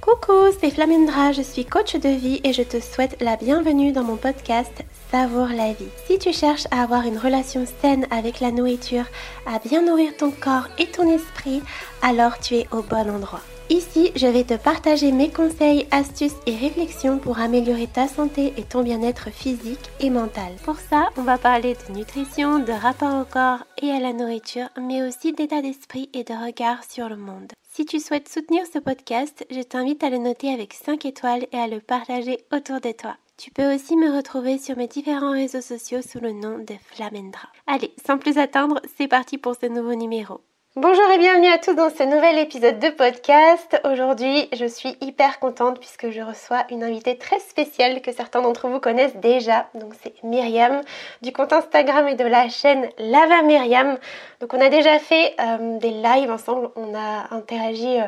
Coucou, c'est Flamendra, je suis coach de vie et je te souhaite la bienvenue dans mon podcast Savoure la vie. Si tu cherches à avoir une relation saine avec la nourriture, à bien nourrir ton corps et ton esprit, alors tu es au bon endroit. Ici, je vais te partager mes conseils, astuces et réflexions pour améliorer ta santé et ton bien-être physique et mental. Pour ça, on va parler de nutrition, de rapport au corps et à la nourriture, mais aussi d'état d'esprit et de regard sur le monde. Si tu souhaites soutenir ce podcast, je t'invite à le noter avec 5 étoiles et à le partager autour de toi. Tu peux aussi me retrouver sur mes différents réseaux sociaux sous le nom de Flamendra. Allez, sans plus attendre, c'est parti pour ce nouveau numéro. Bonjour et bienvenue à tous dans ce nouvel épisode de podcast. Aujourd'hui, je suis hyper contente puisque je reçois une invitée très spéciale que certains d'entre vous connaissent déjà. Donc c'est Myriam du compte Instagram et de la chaîne Lava Myriam. Donc on a déjà fait euh, des lives ensemble, on a interagi euh,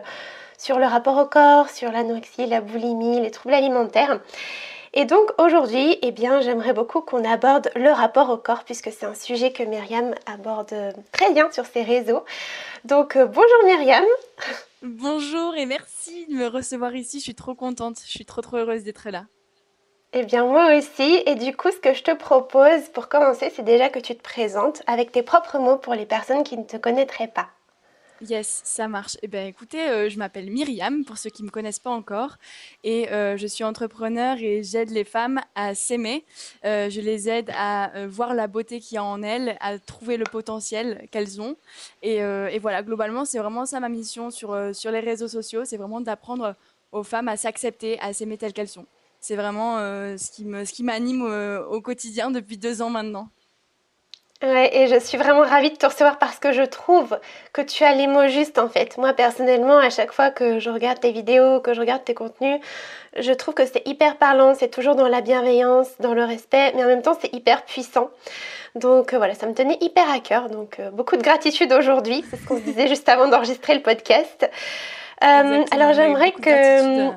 sur le rapport au corps, sur l'anorexie, la boulimie, les troubles alimentaires. Et donc aujourd'hui, eh bien, j'aimerais beaucoup qu'on aborde le rapport au corps puisque c'est un sujet que Myriam aborde très bien sur ses réseaux. Donc euh, bonjour Myriam. Bonjour et merci de me recevoir ici. Je suis trop contente. Je suis trop trop heureuse d'être là. Eh bien moi aussi. Et du coup, ce que je te propose pour commencer, c'est déjà que tu te présentes avec tes propres mots pour les personnes qui ne te connaîtraient pas. Yes, ça marche. Eh bien, écoutez, euh, je m'appelle Myriam, pour ceux qui ne me connaissent pas encore, et euh, je suis entrepreneur et j'aide les femmes à s'aimer. Euh, je les aide à voir la beauté qu'il y a en elles, à trouver le potentiel qu'elles ont. Et, voilà, globalement, c'est vraiment ça ma mission sur, sur les réseaux sociaux, c'est vraiment d'apprendre aux femmes à s'accepter, à s'aimer telles qu'elles sont. C'est vraiment ce qui m'anime au quotidien depuis deux ans maintenant. Ouais, et je suis vraiment ravie de te recevoir parce que je trouve que tu as les mots justes en fait. Moi personnellement, à chaque fois que je regarde tes vidéos, que je regarde tes contenus, je trouve que c'est hyper parlant, c'est toujours dans la bienveillance, dans le respect, mais en même temps c'est hyper puissant. Donc euh, voilà, ça me tenait hyper à cœur. Donc euh, beaucoup de gratitude aujourd'hui, c'est ce qu'on se disait juste avant d'enregistrer le podcast. Euh, alors j'aimerais que...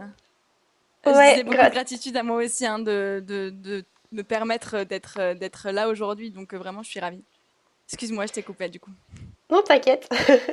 Ouais, beaucoup de gratitude à moi aussi hein, de, de, de me permettre d'être d'être là aujourd'hui. Donc euh, vraiment, je suis ravie. Excuse-moi, je t'ai coupé du coup. Non, t'inquiète.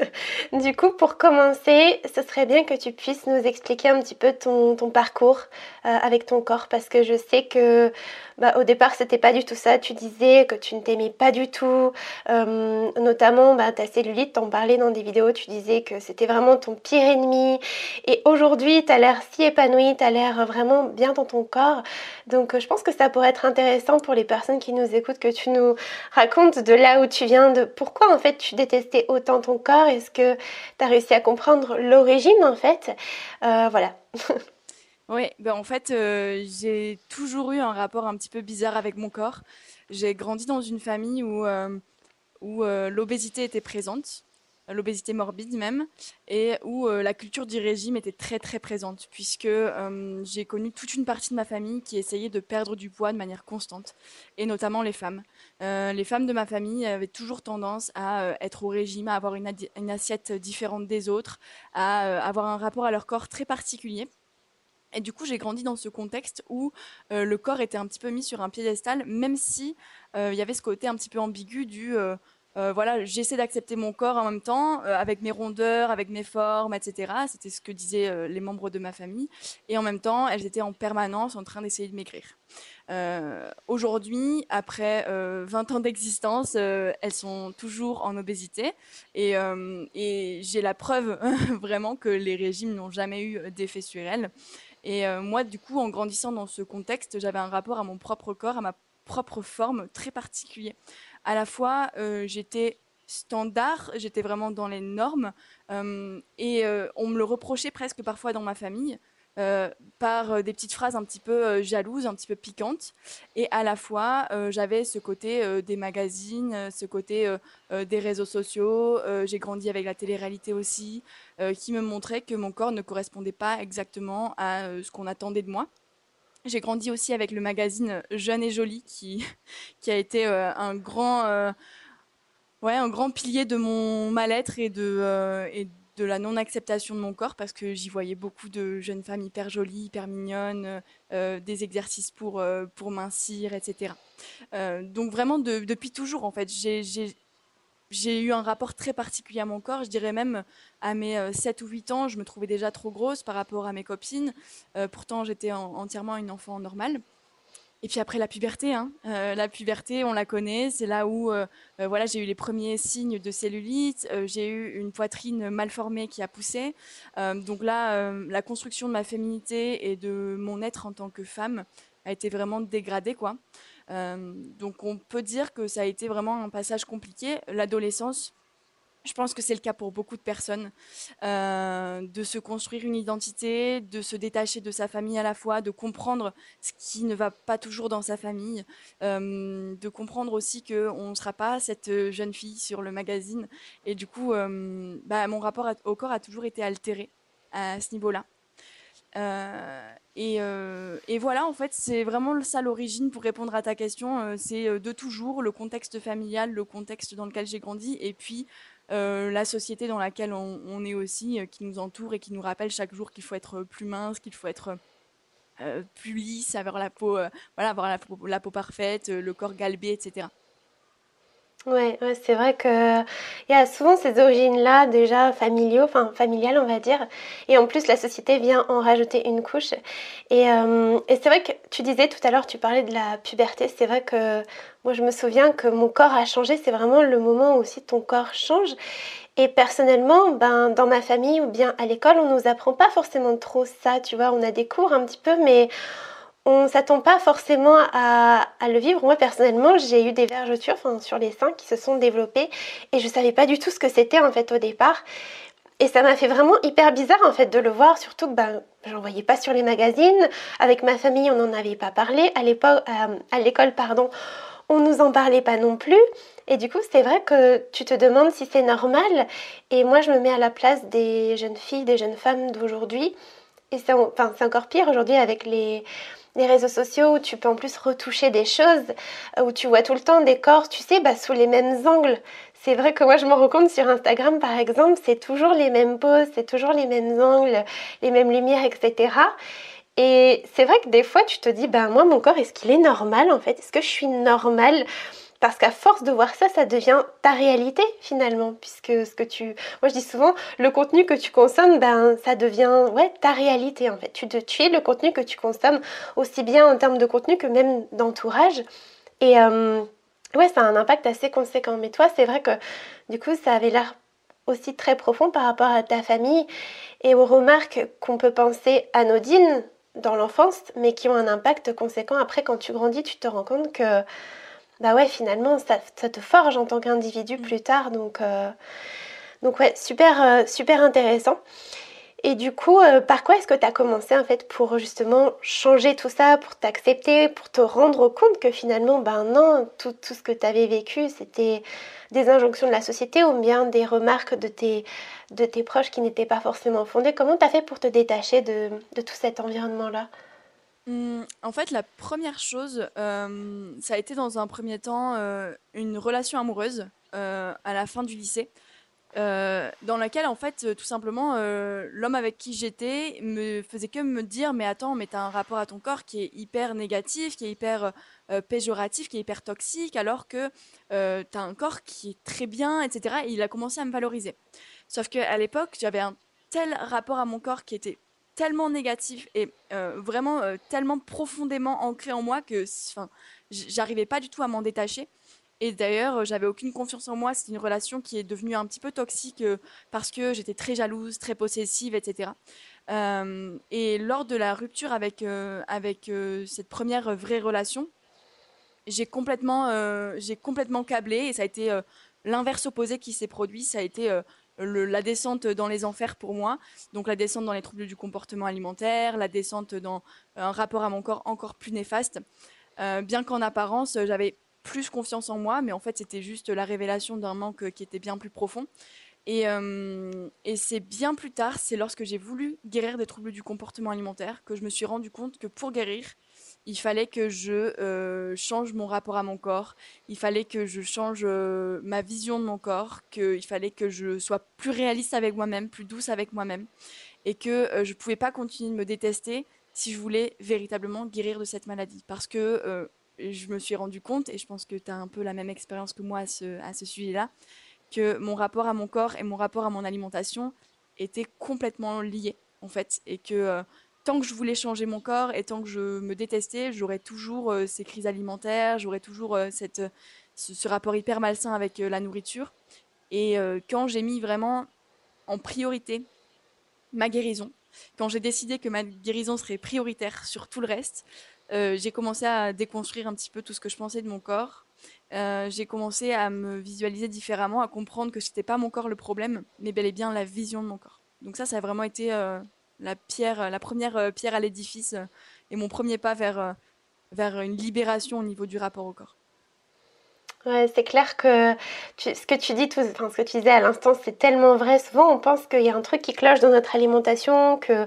du coup, pour commencer, ce serait bien que tu puisses nous expliquer un petit peu ton, parcours euh, avec ton corps parce que je sais que bah, au départ, c'était pas du tout ça. Tu disais que tu ne t'aimais pas du tout, euh, notamment bah, ta cellulite, t'en parlais dans des vidéos, tu disais que c'était vraiment ton pire ennemi. Et aujourd'hui, tu as l'air si épanoui, tu as l'air vraiment bien dans ton corps. Donc, je pense que ça pourrait être intéressant pour les personnes qui nous écoutent que tu nous racontes de là où tu viens, de pourquoi en fait tu autant ton corps. Est-ce que tu as réussi à comprendre l'origine en fait euh, Voilà. Oui, ben en fait, euh, j'ai toujours eu un rapport un petit peu bizarre avec mon corps. J'ai grandi dans une famille où, euh, où l'obésité était présente, l'obésité morbide même, et où la culture du régime était très très présente, puisque j'ai connu toute une partie de ma famille qui essayait de perdre du poids de manière constante, et notamment les femmes. Les femmes de ma famille avaient toujours tendance à être au régime, à avoir une, assiette différente des autres, à avoir un rapport à leur corps très particulier. Et du coup, j'ai grandi dans ce contexte où euh, le corps était un petit peu mis sur un piédestal, même si euh, il y avait ce côté un petit peu ambigu du euh, voilà, j'essaie d'accepter mon corps en même temps, avec mes rondeurs, avec mes formes, etc. C'était ce que disaient les membres de ma famille. Et en même temps, elles étaient en permanence en train d'essayer de maigrir. Aujourd'hui, après 20 ans d'existence, elles sont toujours en obésité. Et, j'ai la preuve vraiment que les régimes n'ont jamais eu d'effet sur elles. Et euh, moi, du coup, en grandissant dans ce contexte, j'avais un rapport à mon propre corps, à ma propre forme très particulier. À la fois, euh, j'étais standard, j'étais vraiment dans les normes, euh, et on me le reprochait presque parfois dans ma famille. Euh, par euh, des petites phrases un petit peu euh, jalouses, un petit peu piquantes. Et à la fois, j'avais ce côté des magazines, ce côté des réseaux sociaux. J'ai grandi avec la télé-réalité aussi, qui me montrait que mon corps ne correspondait pas exactement à ce qu'on attendait de moi. J'ai grandi aussi avec le magazine Jeune et Jolie, qui, a été un grand... Ouais, un grand pilier de mon mal-être et de, et de la non-acceptation de mon corps parce que j'y voyais beaucoup de jeunes femmes hyper jolies, hyper mignonnes, euh, des exercices pour, euh, mincir, etc. Euh, donc vraiment depuis toujours, en fait, j'ai j'ai eu un rapport très particulier à mon corps. Je dirais même à mes 7 ou 8 ans, je me trouvais déjà trop grosse par rapport à mes copines. pourtant, j'étais entièrement une enfant normale. Et puis après la puberté, hein. euh, la puberté, on la connaît, c'est là où euh, euh, voilà, j'ai eu les premiers signes de cellulite, j'ai eu une poitrine mal formée qui a poussé. donc là, la construction de ma féminité et de mon être en tant que femme a été vraiment dégradée, quoi. Donc on peut dire que ça a été vraiment un passage compliqué. L'adolescence, je pense que c'est le cas pour beaucoup de personnes, euh, de se construire une identité, de se détacher de sa famille à la fois, de comprendre ce qui ne va pas toujours dans sa famille, euh, de comprendre aussi qu'on ne sera pas cette jeune fille sur le magazine. Et du coup, euh, bah, mon rapport au corps a toujours été altéré à ce niveau-là. Et, et, voilà, en fait, c'est vraiment ça l'origine pour répondre à ta question. c'est de toujours le contexte familial, le contexte dans lequel j'ai grandi, et puis euh, la société dans laquelle on, est aussi, euh, qui nous entoure et qui nous rappelle chaque jour qu'il faut être plus mince, qu'il faut être euh, plus lisse, avoir la peau, voilà, avoir la peau, parfaite, le corps galbé, etc. Ouais, ouais c'est vrai que il y a souvent ces origines-là déjà familiaux, enfin familiales on va dire, et en plus la société vient en rajouter une couche. Et, et c'est vrai que tu disais tout à l'heure, tu parlais de la puberté, c'est vrai que moi, je me souviens que mon corps a changé. C'est vraiment le moment où aussi ton corps change. Et personnellement, ben, dans ma famille ou bien à l'école, on nous apprend pas forcément trop ça. Tu vois, on a des cours un petit peu, mais on s'attend pas forcément à, le vivre. Moi, personnellement, j'ai eu des vergetures sur les seins qui se sont développées et je savais pas du tout ce que c'était en fait au départ. Et ça m'a fait vraiment hyper bizarre en fait de le voir, surtout que ben, j'en voyais pas sur les magazines. Avec ma famille, on n'en avait pas parlé. À l'époque, euh, à l'école, pardon, on nous en parlait pas non plus. Et du coup, c'est vrai que tu te demandes si c'est normal. Et moi, je me mets à la place des jeunes filles, des jeunes femmes d'aujourd'hui. Et c'est enfin, encore pire aujourd'hui avec les, les, réseaux sociaux où tu peux en plus retoucher des choses, où tu vois tout le temps des corps, tu sais, bah, sous les mêmes angles. C'est vrai que moi, je me rends compte sur Instagram, par exemple, c'est toujours les mêmes poses, c'est toujours les mêmes angles, les mêmes lumières, etc. Et c'est vrai que des fois, tu te dis, ben moi, mon corps, est-ce qu'il est normal en fait? Est-ce que je suis normale? Parce qu'à force de voir ça, ça devient ta réalité finalement, puisque ce que tu, moi je dis souvent, le contenu que tu consommes, ben ça devient ouais ta réalité en fait. Tu, tu es le contenu que tu consommes aussi bien en termes de contenu que même d'entourage. Et euh, ouais, ça a un impact assez conséquent. Mais toi, c'est vrai que du coup, ça avait l'air aussi très profond par rapport à ta famille et aux remarques qu'on peut penser anodines dans l'enfance, mais qui ont un impact conséquent. Après, quand tu grandis, tu te rends compte que, bah ouais, finalement, ça, te forge en tant qu'individu mm. plus tard. Donc, euh, donc ouais, super, euh, super intéressant. Et du coup, euh, par quoi est-ce que tu as commencé en fait pour justement changer tout ça, pour t'accepter, pour te rendre compte que finalement, ben non, tout, tout ce que tu avais vécu, c'était des injonctions de la société ou bien des remarques de tes, de tes proches qui n'étaient pas forcément fondées? Comment tu as fait pour te détacher de, de tout cet environnement-là? Mmh, en fait, la première chose, euh, ça a été dans un premier temps euh, une relation amoureuse euh, à la fin du lycée. dans laquelle en fait tout simplement l'homme avec qui j'étais me faisait que me dire mais attends mais t'as un rapport à ton corps qui est hyper négatif qui est hyper péjoratif, qui est hyper toxique, alors que euh, tu as un corps qui est très bien, etc. Et il a commencé à me valoriser. Sauf qu'à l'époque, j'avais un tel rapport à mon corps qui était tellement négatif et euh, vraiment tellement profondément ancré en moi que j'arrivais pas du tout à m'en détacher. Et d'ailleurs, j'avais aucune confiance en moi. C'est une relation qui est devenue un petit peu toxique parce que j'étais très jalouse, très possessive, etc. et lors de la rupture avec, avec cette première vraie relation, j'ai complètement, euh, j'ai complètement câblé et ça a été euh, l'inverse opposé qui s'est produit. Ça a été euh, la descente dans les enfers pour moi. Donc la descente dans les troubles du comportement alimentaire, la descente dans un rapport à mon corps encore plus néfaste. bien qu'en apparence, j'avais plus confiance en moi, mais en fait c'était juste la révélation d'un manque qui était bien plus profond. Et, et c'est bien plus tard, c'est lorsque j'ai voulu guérir des troubles du comportement alimentaire, que je me suis rendu compte que pour guérir, il fallait que je euh, change mon rapport à mon corps, il fallait que je change euh, ma vision de mon corps, qu'il fallait que je sois plus réaliste avec moi-même, plus douce avec moi-même, et que euh, je ne pouvais pas continuer de me détester si je voulais véritablement guérir de cette maladie. Parce que je me suis rendu compte, et je pense que tu as un peu la même expérience que moi à ce, à ce sujet-là, que mon rapport à mon corps et mon rapport à mon alimentation étaient complètement liés, en fait. Et que tant que je voulais changer mon corps et tant que je me détestais, j'aurais toujours euh, ces crises alimentaires, j'aurais toujours euh, cette, ce, rapport hyper malsain avec la nourriture. Et quand j'ai mis vraiment en priorité ma guérison, quand j'ai décidé que ma guérison serait prioritaire sur tout le reste, j'ai commencé à déconstruire un petit peu tout ce que je pensais de mon corps, euh, j'ai commencé à me visualiser différemment, à comprendre que c'était pas mon corps le problème, mais bel et bien la vision de mon corps. Donc ça, ça a vraiment été euh, la pierre, la première euh, pierre à l'édifice et mon premier pas vers, vers une libération au niveau du rapport au corps. Ouais, c'est clair que ce que tu dis, disais à l'instant, c'est tellement vrai. Souvent, on pense qu'il y a un truc qui cloche dans notre alimentation, que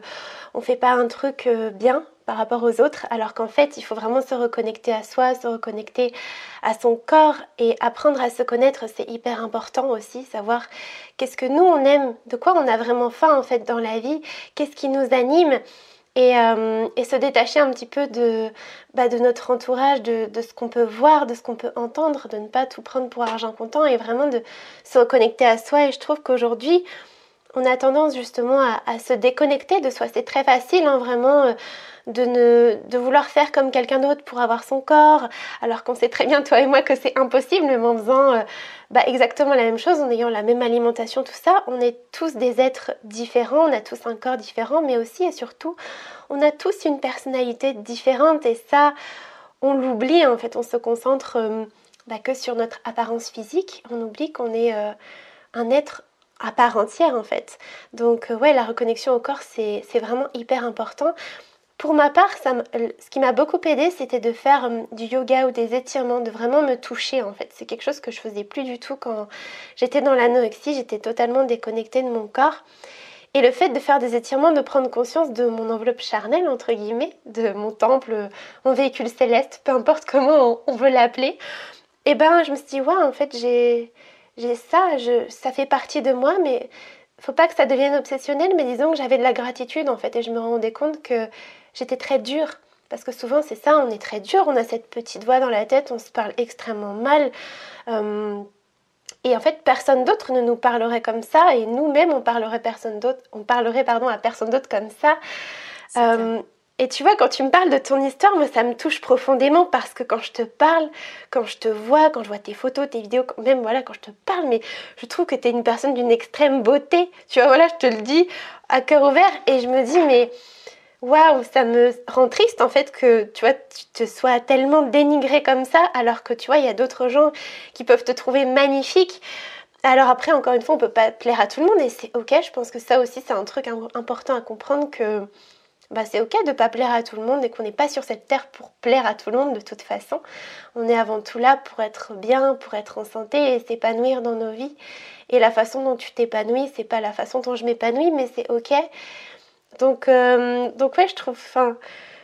on fait pas un truc bien par rapport aux autres, alors qu'en fait, il faut vraiment se reconnecter à soi, se reconnecter à son corps et apprendre à se connaître, c'est hyper important aussi, savoir qu'est-ce que nous on aime, de quoi on a vraiment faim en fait dans la vie, qu'est-ce qui nous anime. Et, euh, se détacher un petit peu de, bah, de notre entourage, de, ce qu'on peut voir, de ce qu'on peut entendre, de ne pas tout prendre pour argent comptant et vraiment de se reconnecter à soi. Et je trouve qu'aujourd'hui, on a tendance justement à, se déconnecter de soi. C'est très facile, hein, vraiment. Euh, de, vouloir faire comme quelqu'un d'autre pour avoir son corps, alors qu'on sait très bien, toi et moi, que c'est impossible, même en faisant euh, bah, exactement la même chose, en ayant la même alimentation, tout ça. On est tous des êtres différents, on a tous un corps différent, mais aussi et surtout, on a tous une personnalité différente, et ça, on l'oublie, en fait, on se concentre euh, bah, que sur notre apparence physique, on oublie qu'on est un être à part entière en fait. Donc ouais, la reconnexion au corps, c'est vraiment hyper important. Pour ma part, ce qui m'a beaucoup aidé, c'était de faire euh, du yoga ou des étirements, de vraiment me toucher en fait. C'est quelque chose que je faisais plus du tout quand j'étais dans l'anorexie, j'étais totalement déconnectée de mon corps. Et le fait de faire des étirements, de prendre conscience de mon enveloppe charnelle, entre guillemets, de mon temple, mon véhicule céleste, peu importe comment on veut l'appeler, et eh ben je me suis dit, ouais, en fait, j'ai ça, ça fait partie de moi, mais faut pas que ça devienne obsessionnel, mais disons que j'avais de la gratitude en fait, et je me rendais compte que j'étais très dure. Parce que souvent c'est ça, on est très dur, on a cette petite voix dans la tête, on se parle extrêmement mal. Euh, et en fait, personne d'autre ne nous parlerait comme ça, et nous-mêmes, on parlerait personne d'autre, on parlerait pardon à personne d'autre comme ça. Euh, et tu vois, quand tu me parles de ton histoire, moi, ça me touche profondément parce que quand je te parle, quand je te vois, quand je vois tes photos, tes vidéos, même voilà, quand je te parle, mais je trouve que tu es une personne d'une extrême beauté. Tu vois, voilà, je te le dis à cœur ouvert et je me dis, mais waouh, ça me rend triste en fait que tu vois, tu te sois tellement dénigré comme ça, alors que tu vois, il y a d'autres gens qui peuvent te trouver magnifique. Alors après, encore une fois, on peut pas plaire à tout le monde et c'est ok. Je pense que ça aussi, c'est un truc important à comprendre que bah, c'est ok de pas plaire à tout le monde et qu'on n'est pas sur cette terre pour plaire à tout le monde de toute façon. On est avant tout là pour être bien, pour être en santé et s'épanouir dans nos vies. Et la façon dont tu t'épanouis, c'est pas la façon dont je m'épanouis, mais c'est ok. Donc, euh, donc ouais, je trouve, enfin,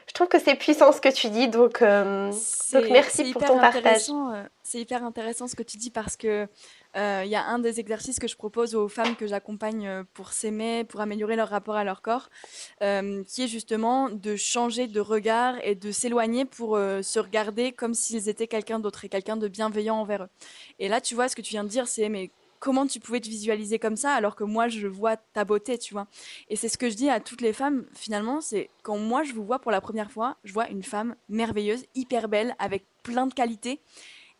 je trouve que c'est puissant ce que tu dis. Donc, euh, donc merci pour ton partage. Euh, c'est hyper intéressant ce que tu dis parce que il y a un des exercices que je propose aux femmes que j'accompagne pour s'aimer, pour améliorer leur rapport à leur corps, qui est justement de changer de regard et de s'éloigner pour se regarder comme s'ils étaient quelqu'un d'autre et quelqu'un de bienveillant envers eux. Et là, tu vois, ce que tu viens de dire, c'est mais comment tu pouvais te visualiser comme ça alors que moi je vois ta beauté, tu vois? Et c'est ce que je dis à toutes les femmes finalement, c'est quand moi je vous vois pour la première fois, je vois une femme merveilleuse, hyper belle, avec plein de qualités.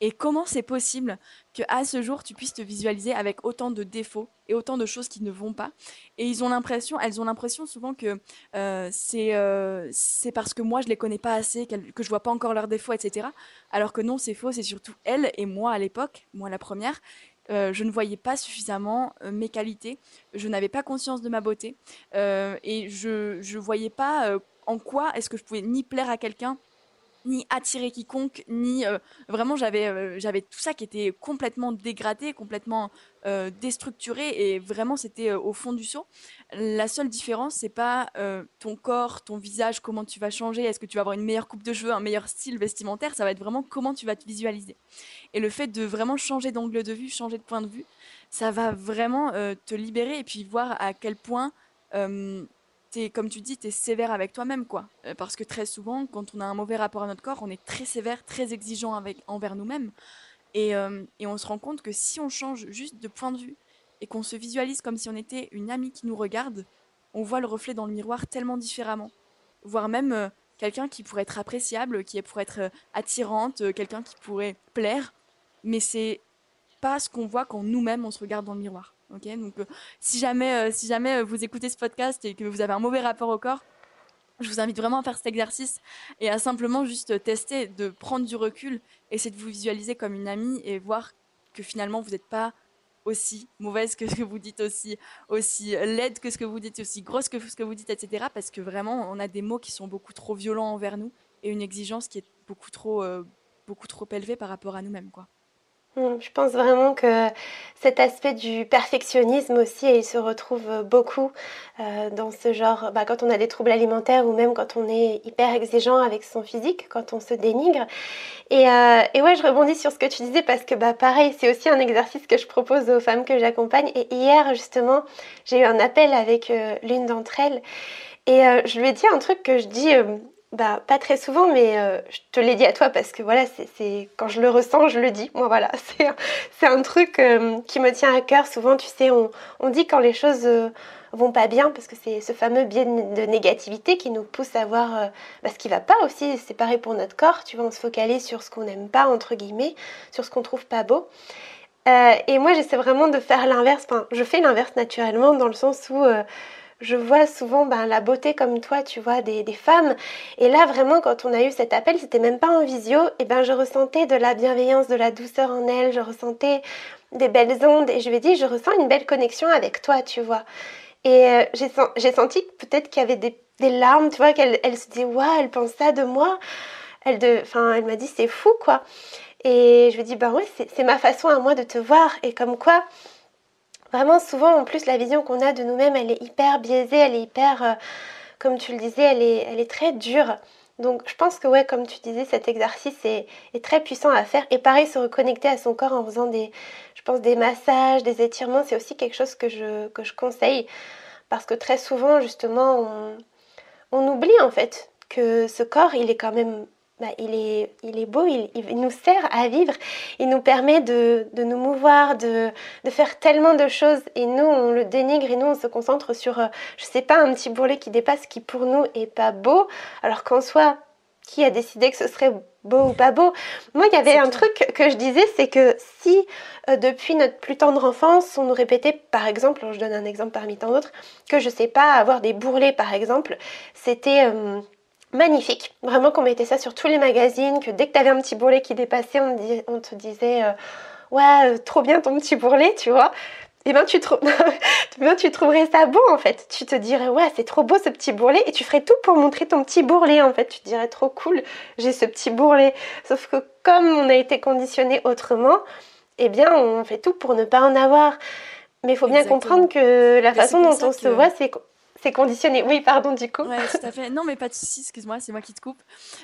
Et comment c'est possible que à ce jour tu puisses te visualiser avec autant de défauts et autant de choses qui ne vont pas? Et ils ont l'impression, elles ont l'impression souvent que euh, c'est euh, c'est parce que moi je les connais pas assez, que je vois pas encore leurs défauts, etc. Alors que non, c'est faux. C'est surtout elles et moi à l'époque, moi la première, euh, je ne voyais pas suffisamment mes qualités, je n'avais pas conscience de ma beauté et je ne voyais pas en quoi est-ce que je pouvais ni plaire à quelqu'un ni attirer quiconque, ni vraiment j'avais j'avais tout ça qui était complètement dégradé, complètement déstructuré et vraiment c'était au fond du seau. La seule différence c'est pas ton corps, ton visage, comment tu vas changer, est-ce que tu vas avoir une meilleure coupe de cheveux, un meilleur style vestimentaire, ça va être vraiment comment tu vas te visualiser. Et le fait de vraiment changer d'angle de vue, changer de point de vue, ça va vraiment euh, te libérer et puis voir à quel point, euh, es, comme tu dis, tu es sévère avec toi-même. quoi. Euh, parce que très souvent, quand on a un mauvais rapport à notre corps, on est très sévère, très exigeant avec, envers nous-mêmes. Et, et on se rend compte que si on change juste de point de vue et qu'on se visualise comme si on était une amie qui nous regarde, on voit le reflet dans le miroir tellement différemment. Voire même quelqu'un qui pourrait être appréciable, qui pourrait être attirante, quelqu'un qui pourrait plaire, mais c'est pas ce qu'on voit quand nous-mêmes on se regarde dans le miroir. Donc euh, si jamais, euh, si jamais euh, vous écoutez ce podcast et que vous avez un mauvais rapport au corps, je vous invite vraiment à faire cet exercice et à simplement juste tester, de prendre du recul, essayer de vous visualiser comme une amie et voir que finalement vous n'êtes pas aussi mauvaise que ce que vous dites, aussi, aussi laide que ce que vous dites, aussi grosse que ce que vous dites, etc. Parce que vraiment, on a des mots qui sont beaucoup trop violents envers nous et une exigence qui est beaucoup trop, beaucoup trop élevée par rapport à nous-mêmes, quoi. Hmm, je pense vraiment que cet aspect du perfectionnisme aussi, il se retrouve beaucoup euh, dans ce genre, bah, quand on a des troubles alimentaires ou même quand on est hyper exigeant avec son physique, quand on se dénigre. Et, euh, et ouais, je rebondis sur ce que tu disais parce que bah, pareil, c'est aussi un exercice que je propose aux femmes que j'accompagne. Et hier, justement, j'ai eu un appel avec euh, l'une d'entre elles. Et je lui ai dit un truc que je dis bah, pas très souvent, mais euh, je te l'ai dit à toi parce que voilà, c'est quand je le ressens, je le dis. Moi, voilà, c'est un truc euh, qui me tient à cœur. Souvent, tu sais, on, on dit quand les choses euh, vont pas bien parce que c'est ce fameux biais de négativité qui nous pousse à voir bah, ce qui va pas aussi. C'est pareil pour notre corps. Tu vois, on se focalise sur ce qu'on n'aime pas, entre guillemets, sur ce qu'on trouve pas beau. et moi, j'essaie vraiment de faire l'inverse. Enfin, je fais l'inverse naturellement dans le sens où je vois souvent ben, la beauté comme toi, tu vois, des, femmes. Et là, vraiment, quand on a eu cet appel, c'était même pas en visio, et ben je ressentais de la bienveillance, de la douceur en elle, je ressentais des belles ondes, et je lui ai dit, je ressens une belle connexion avec toi, tu vois. Et euh, j'ai senti peut-être qu'il y avait des, larmes, tu vois, qu'elle elle se dit, waouh, elle pense ça de moi. Elle, elle m'a dit, c'est fou, quoi. Et je lui ai dit, ben oui, c'est ma façon à moi de te voir. Et comme quoi, Vraiment, souvent, en plus, la vision qu'on a de nous-mêmes, elle est hyper biaisée, elle est hyper, euh, comme tu le disais, elle est, très dure. Donc, je pense que, ouais, comme tu disais, cet exercice est, très puissant à faire. Et pareil, se reconnecter à son corps en faisant des, je pense, des massages, des étirements, c'est aussi quelque chose que je, conseille. Parce que très souvent, justement, on oublie, en fait, que ce corps, il est quand même bah, il, est, il est beau, il, nous sert à vivre, il nous permet de, nous mouvoir, de, faire tellement de choses. Et nous on le dénigre et nous on se concentre sur, euh, je sais pas, un petit bourrelet qui dépasse qui pour nous est pas beau, alors qu'en soi, qui a décidé que ce serait beau ou pas beau? Moi il y avait un truc que je disais, c'est que si euh, depuis notre plus tendre enfance on nous répétait par exemple, je donne un exemple parmi tant d'autres, que je sais pas, avoir des bourrelets par exemple, c'était... Euh, magnifique. Vraiment qu'on mettait ça sur tous les magazines, que dès que tu avais un petit bourrelet qui dépassait, on, te disait euh, Ouais, euh, trop bien ton petit bourrelet, tu vois. Et eh ben tu, ben, tu trouverais ça beau en fait. Tu te dirais ouais c'est trop beau ce petit bourrelet et tu ferais tout pour montrer ton petit bourrelet en fait. Tu te dirais trop cool j'ai ce petit bourrelet. Sauf que comme on a été conditionné autrement, eh bien on fait tout pour ne pas en avoir. Mais il faut bien comprendre que la façon dont on se voit c'est c'est conditionné. Oui, pardon, du coup. Oui, tout à fait. Non, mais pas de soucis, excuse-moi, c'est moi qui te coupe.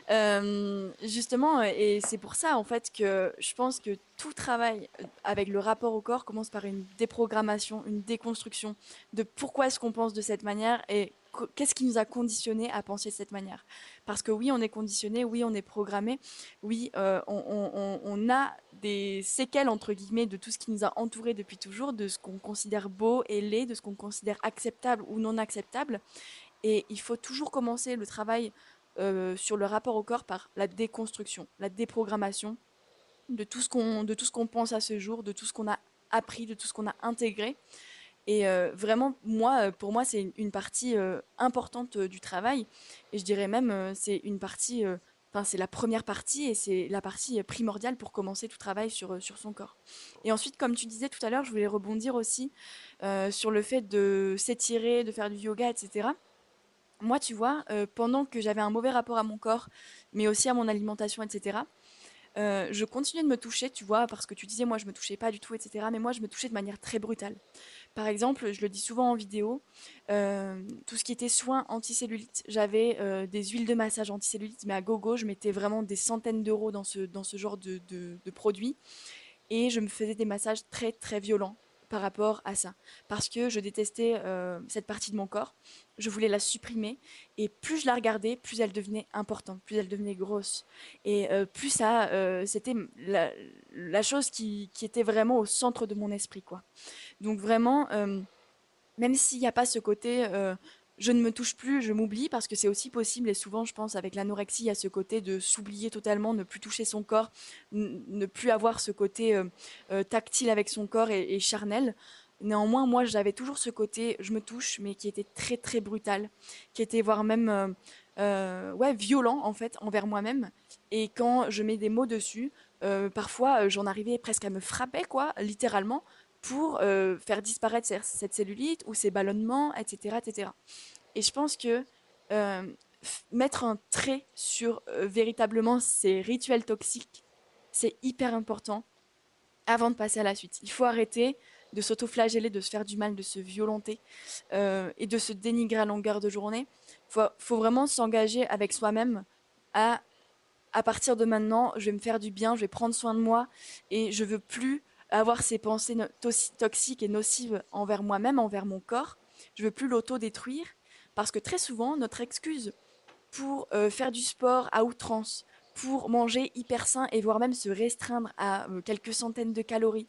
Euh, justement, et c'est pour ça, en fait, que je pense que tout travail avec le rapport au corps commence par une déprogrammation, une déconstruction de pourquoi est-ce qu'on pense de cette manière et qu'est-ce qui nous a conditionné à penser de cette manière? Parce que oui, on est conditionné, oui, on est programmé, oui, euh, on, a des séquelles, entre guillemets, de tout ce qui nous a entouré depuis toujours, de ce qu'on considère beau et laid, de ce qu'on considère acceptable ou non acceptable. Et il faut toujours commencer le travail euh, sur le rapport au corps par la déconstruction, la déprogrammation de tout ce qu'on pense à ce jour, de tout ce qu'on a appris, de tout ce qu'on a intégré. Et euh, vraiment, moi, pour moi, c'est une partie importante du travail. Et je dirais même, c'est une partie c'est la première partie et c'est la partie primordiale pour commencer tout travail sur, euh, sur son corps. Et ensuite, comme tu disais tout à l'heure, je voulais rebondir aussi euh, sur le fait de s'étirer, de faire du yoga, etc. Moi, tu vois, euh, pendant que j'avais un mauvais rapport à mon corps, mais aussi à mon alimentation, etc., je continuais de me toucher, tu vois, parce que tu disais, moi, je me touchais pas du tout, etc. Mais moi, je me touchais de manière très brutale. Par exemple, je le dis souvent en vidéo, euh, tout ce qui était soins anticellulite, j'avais euh, des huiles de massage anticellulite, mais à gogo, je mettais vraiment des centaines d'euros dans ce, genre de, de, produits. Et je me faisais des massages très très violents, par rapport à ça, parce que je détestais euh, cette partie de mon corps, je voulais la supprimer, et plus je la regardais, plus elle devenait importante, plus elle devenait grosse, et plus ça, c'était la, chose qui, qui, était vraiment au centre de mon esprit, quoi. Donc vraiment, même s'il n'y a pas ce côté je ne me touche plus, je m'oublie, parce que c'est aussi possible, et souvent je pense avec l'anorexie, il y a ce côté de s'oublier totalement, ne plus toucher son corps, ne plus avoir ce côté euh, euh, tactile avec son corps et, charnel. Néanmoins, moi j'avais toujours ce côté, je me touche, mais qui était très très brutal, qui était voire même euh, ouais, violent en fait envers moi-même. Et quand je mets des mots dessus, parfois j'en arrivais presque à me frapper, quoi, littéralement, pour euh, faire disparaître cette cellulite ou ces ballonnements, etc. etc. Et je pense que euh, mettre un trait sur euh, véritablement ces rituels toxiques, c'est hyper important avant de passer à la suite. Il faut arrêter de s'autoflageller, de se faire du mal, de se violenter et de se dénigrer à longueur de journée. Il faut, vraiment s'engager avec soi-même à à partir de maintenant, je vais me faire du bien, je vais prendre soin de moi et je veux plus avoir ces pensées toxiques et nocives envers moi-même, envers mon corps. Je veux plus l'auto-détruire parce que très souvent, notre excuse pour euh, faire du sport à outrance, pour manger hyper sain et voire même se restreindre à euh, quelques centaines de calories,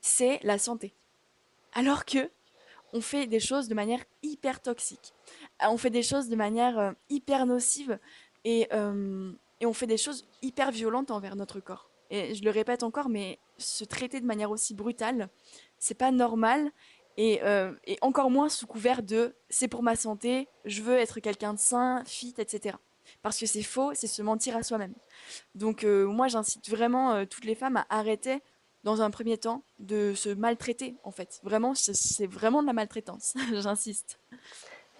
c'est la santé. Alors que on fait des choses de manière hyper toxique, euh, on fait des choses de manière hyper nocive et, et on fait des choses hyper violentes envers notre corps. Et je le répète encore, mais se traiter de manière aussi brutale, c'est pas normal. Euh, et, encore moins sous couvert de c'est pour ma santé, je veux être quelqu'un de sain, fit, etc. Parce que c'est faux, c'est se mentir à soi-même. Donc euh, moi j'incite vraiment euh, toutes les femmes à arrêter dans un premier temps de se maltraiter en fait. Vraiment, c'est vraiment de la maltraitance, j'insiste.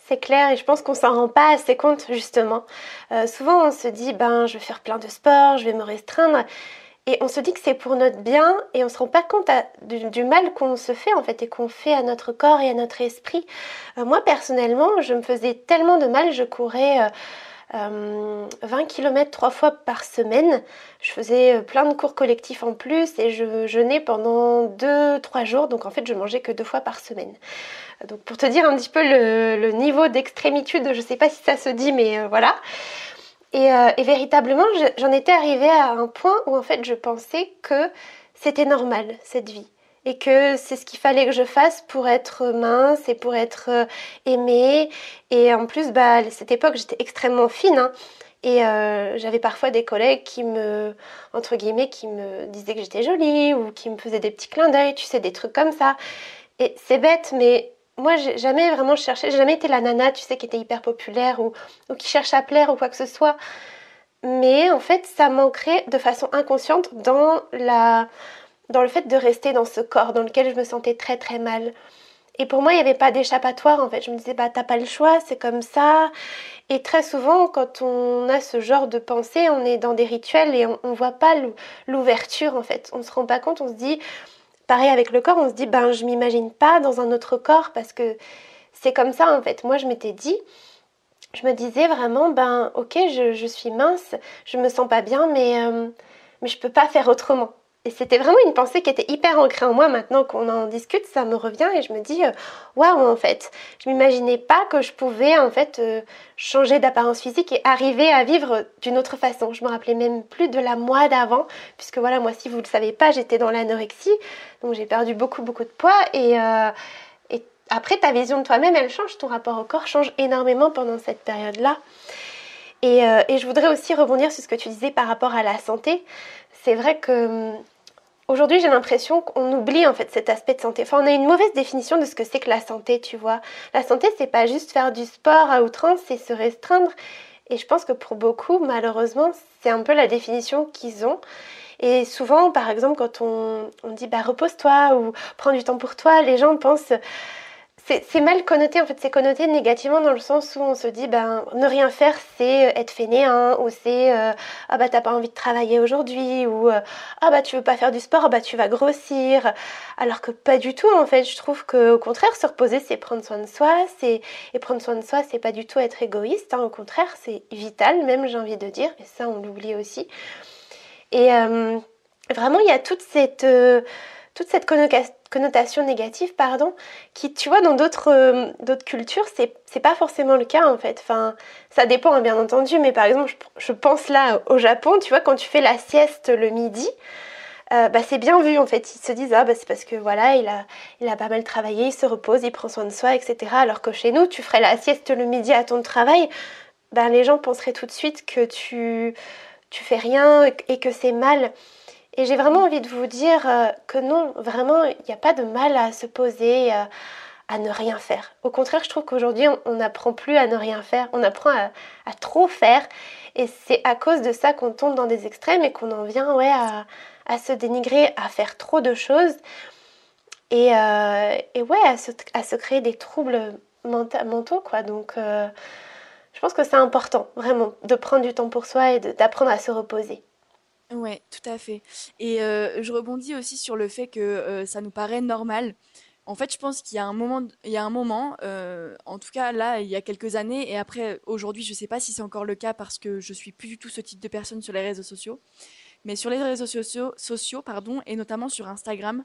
C'est clair et je pense qu'on s'en rend pas assez compte justement. souvent on se dit ben je vais faire plein de sport, je vais me restreindre et on se dit que c'est pour notre bien et on se rend pas compte du, mal qu'on se fait en fait et qu'on fait à notre corps et à notre esprit. Euh, moi personnellement, je me faisais tellement de mal, je courais 20 euh, km trois fois par semaine. Je faisais euh, plein de cours collectifs en plus et je jeûnais pendant 2-3 jours. Donc en fait, je mangeais que deux fois par semaine. Donc pour te dire un petit peu le, le niveau d'extrémitude, je sais pas si ça se dit, mais voilà. Euh, et, véritablement, j'en étais arrivée à un point où en fait je pensais que c'était normal cette vie et que c'est ce qu'il fallait que je fasse pour être mince et pour être euh, aimée. Et en plus, bah, à cette époque, j'étais extrêmement fine. Hein. et euh, j'avais parfois des collègues qui me, entre guillemets, qui me disaient que j'étais jolie ou qui me faisaient des petits clins d'œil, tu sais, des trucs comme ça. Et c'est bête, mais moi, j'ai jamais vraiment cherché, j'ai jamais été la nana, tu sais, qui était hyper populaire ou, qui cherche à plaire ou quoi que ce soit. Mais en fait, ça m'ancrait de façon inconsciente dans, la, dans le fait de rester dans ce corps dans lequel je me sentais très très mal. Et pour moi, il n'y avait pas d'échappatoire en fait. Je me disais, bah t'as pas le choix, c'est comme ça. Et très souvent, quand on a ce genre de pensée, on est dans des rituels et on ne voit pas l'ouverture en fait. On se rend pas compte, on se dit, Pareil avec le corps, on se dit ben je m'imagine pas dans un autre corps parce que c'est comme ça en fait. Moi je m'étais dit, je me disais vraiment ben ok je, suis mince, je me sens pas bien mais, euh, mais je peux pas faire autrement. Et c'était vraiment une pensée qui était hyper ancrée en moi. Maintenant qu'on en discute, ça me revient et je me dis, euh, waouh, en fait, je m'imaginais pas que je pouvais en fait euh, changer d'apparence physique et arriver à vivre d'une autre façon. Je me rappelais même plus de la moi d'avant, puisque voilà, moi, si vous le savez pas, j'étais dans l'anorexie, donc j'ai perdu beaucoup, beaucoup de poids et euh, et après, ta vision de toi-même, elle change, ton rapport au corps change énormément pendant cette période-là. Et, et, je voudrais aussi rebondir sur ce que tu disais par rapport à la santé. C'est vrai que hum, Aujourd'hui, j'ai l'impression qu'on oublie en fait cet aspect de santé. Enfin, on a une mauvaise définition de ce que c'est que la santé, tu vois. La santé, c'est pas juste faire du sport à outrance, c'est se restreindre. Et je pense que pour beaucoup, malheureusement, c'est un peu la définition qu'ils ont. Et souvent, par exemple, quand on, on dit bah repose-toi ou prends du temps pour toi, les gens pensent c'est mal connoté en fait, c'est connoté négativement dans le sens où on se dit ben ne rien faire c'est euh, être fainéant ou c'est euh, ah bah t'as pas envie de travailler aujourd'hui ou euh, ah bah tu veux pas faire du sport, ah bah tu vas grossir. Alors que pas du tout en fait, je trouve que au contraire se reposer c'est prendre soin de soi, c'est et prendre soin de soi c'est pas du tout être égoïste, hein. au contraire c'est vital même j'ai envie de dire et ça on l'oublie aussi. Et vraiment il y a toute cette toute cette connotation négative, pardon, qui, tu vois, dans d'autres euh, cultures, c'est pas forcément le cas en fait. Enfin, ça dépend hein, bien entendu, mais par exemple, je, pense là au Japon, tu vois, quand tu fais la sieste le midi. Euh, bah, c'est bien vu en fait. Ils se disent ah bah c'est parce que voilà il a il a pas mal travaillé, il se repose, il prend soin de soi, etc. Alors que chez nous, tu ferais la sieste le midi à ton travail, ben les gens penseraient tout de suite que tu tu fais rien et que c'est mal. Et j'ai vraiment envie de vous dire euh, que non, vraiment, il n'y a pas de mal à se poser, euh, à ne rien faire. Au contraire, je trouve qu'aujourd'hui, on n'apprend plus à ne rien faire, on apprend à, trop faire. Et c'est à cause de ça qu'on tombe dans des extrêmes et qu'on en vient ouais, à, se dénigrer, à faire trop de choses. Et, euh, ouais, à se, créer des troubles mentaux, quoi. Donc, je pense que c'est important, vraiment, de prendre du temps pour soi et d'apprendre à se reposer. Ouais, tout à fait. Et je rebondis aussi sur le fait que ça nous paraît normal. En fait, je pense qu'il y a un moment, il y a un moment, en tout cas là, il y a quelques années, et après aujourd'hui, je ne sais pas si c'est encore le cas parce que je suis plus du tout ce type de personne sur les réseaux sociaux. Mais sur les réseaux sociaux, sociaux pardon, et notamment sur Instagram,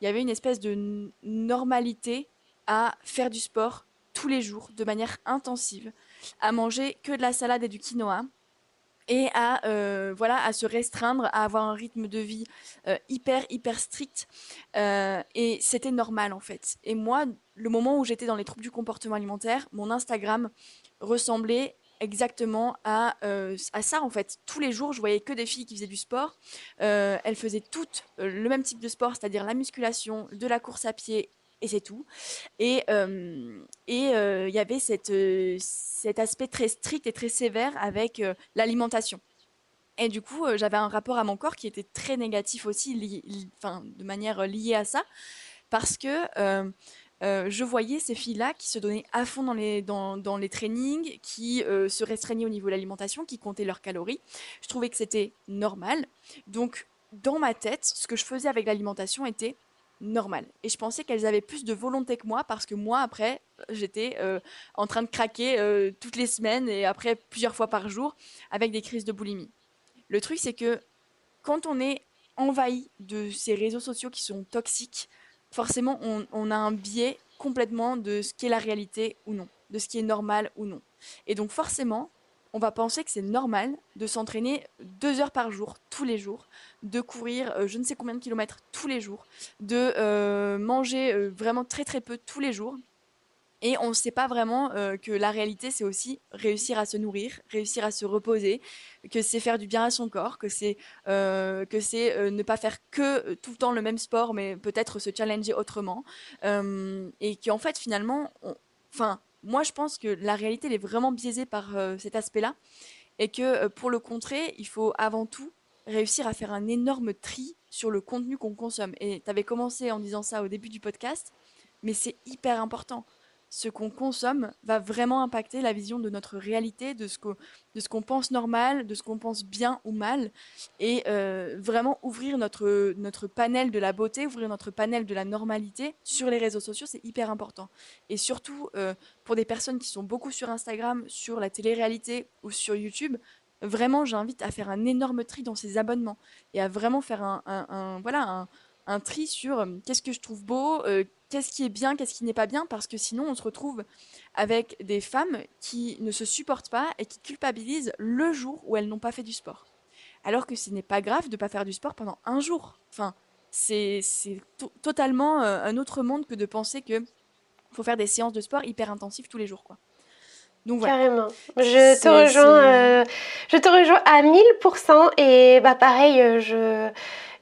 il y avait une espèce de normalité à faire du sport tous les jours, de manière intensive, à manger que de la salade et du quinoa, et à euh, voilà à se restreindre, à avoir un rythme de vie euh, hyper hyper strict euh, et c'était normal en fait. Et moi, le moment où j'étais dans les troubles du comportement alimentaire, mon Instagram ressemblait exactement à, à ça en fait. Tous les jours, je voyais que des filles qui faisaient du sport. elles faisaient toutes le même type de sport, c'est-à-dire la musculation, de la course à pied et c'est tout. Et et il y avait cette, cet aspect très strict et très sévère avec l'alimentation. Et du coup, j'avais un rapport à mon corps qui était très négatif aussi, enfin, de manière liée à ça, parce que je voyais ces filles-là qui se donnaient à fond dans les, dans, dans les trainings, qui se restreignaient au niveau de l'alimentation, qui comptaient leurs calories. Je trouvais que c'était normal. Donc, dans ma tête, ce que je faisais avec l'alimentation était normal. Et je pensais qu'elles avaient plus de volonté que moi parce que moi, après, j'étais euh, en train de craquer euh, toutes les semaines et après plusieurs fois par jour avec des crises de boulimie. Le truc, c'est que quand on est envahi de ces réseaux sociaux qui sont toxiques, forcément, on, on a un biais complètement de ce qui est la réalité ou non, de ce qui est normal ou non. Et donc forcément, on va penser que c'est normal de s'entraîner deux heures par jour, tous les jours, de courir euh, je ne sais combien de kilomètres tous les jours, de euh, manger euh, vraiment très très peu tous les jours. Et on ne sait pas vraiment que la réalité, c'est aussi réussir à se nourrir, réussir à se reposer, que c'est faire du bien à son corps, que c'est que c'est ne pas faire que tout le temps le même sport, mais peut-être se challenger autrement. et qu'en fait, finalement, enfin, moi, je pense que la réalité, elle est vraiment biaisée par euh, cet aspect-là. Et que euh, pour le contrer, il faut avant tout réussir à faire un énorme tri sur le contenu qu'on consomme. Et tu avais commencé en disant ça au début du podcast, mais c'est hyper important ce qu'on consomme va vraiment impacter la vision de notre réalité, de ce qu'on pense normal, de ce qu'on pense bien ou mal, et euh, vraiment ouvrir notre, panel de la beauté, ouvrir notre panel de la normalité sur les réseaux sociaux, c'est hyper important. Et surtout euh, pour des personnes qui sont beaucoup sur Instagram, sur la télé-réalité ou sur YouTube, vraiment j'invite à faire un énorme tri dans ces abonnements et à vraiment faire un, voilà un, tri sur euh, qu'est-ce que je trouve beau, qu'est-ce qui est bien, qu'est-ce qui n'est pas bien, parce que sinon on se retrouve avec des femmes qui ne se supportent pas et qui culpabilisent le jour où elles n'ont pas fait du sport. Alors que ce n'est pas grave de ne pas faire du sport pendant un jour. Enfin, c'est totalement euh, un autre monde que de penser que faut faire des séances de sport hyper intensives tous les jours, quoi. Donc, voilà. Carrément. Je te rejoins, euh, je te rejoins à 1000% et bah pareil, euh, je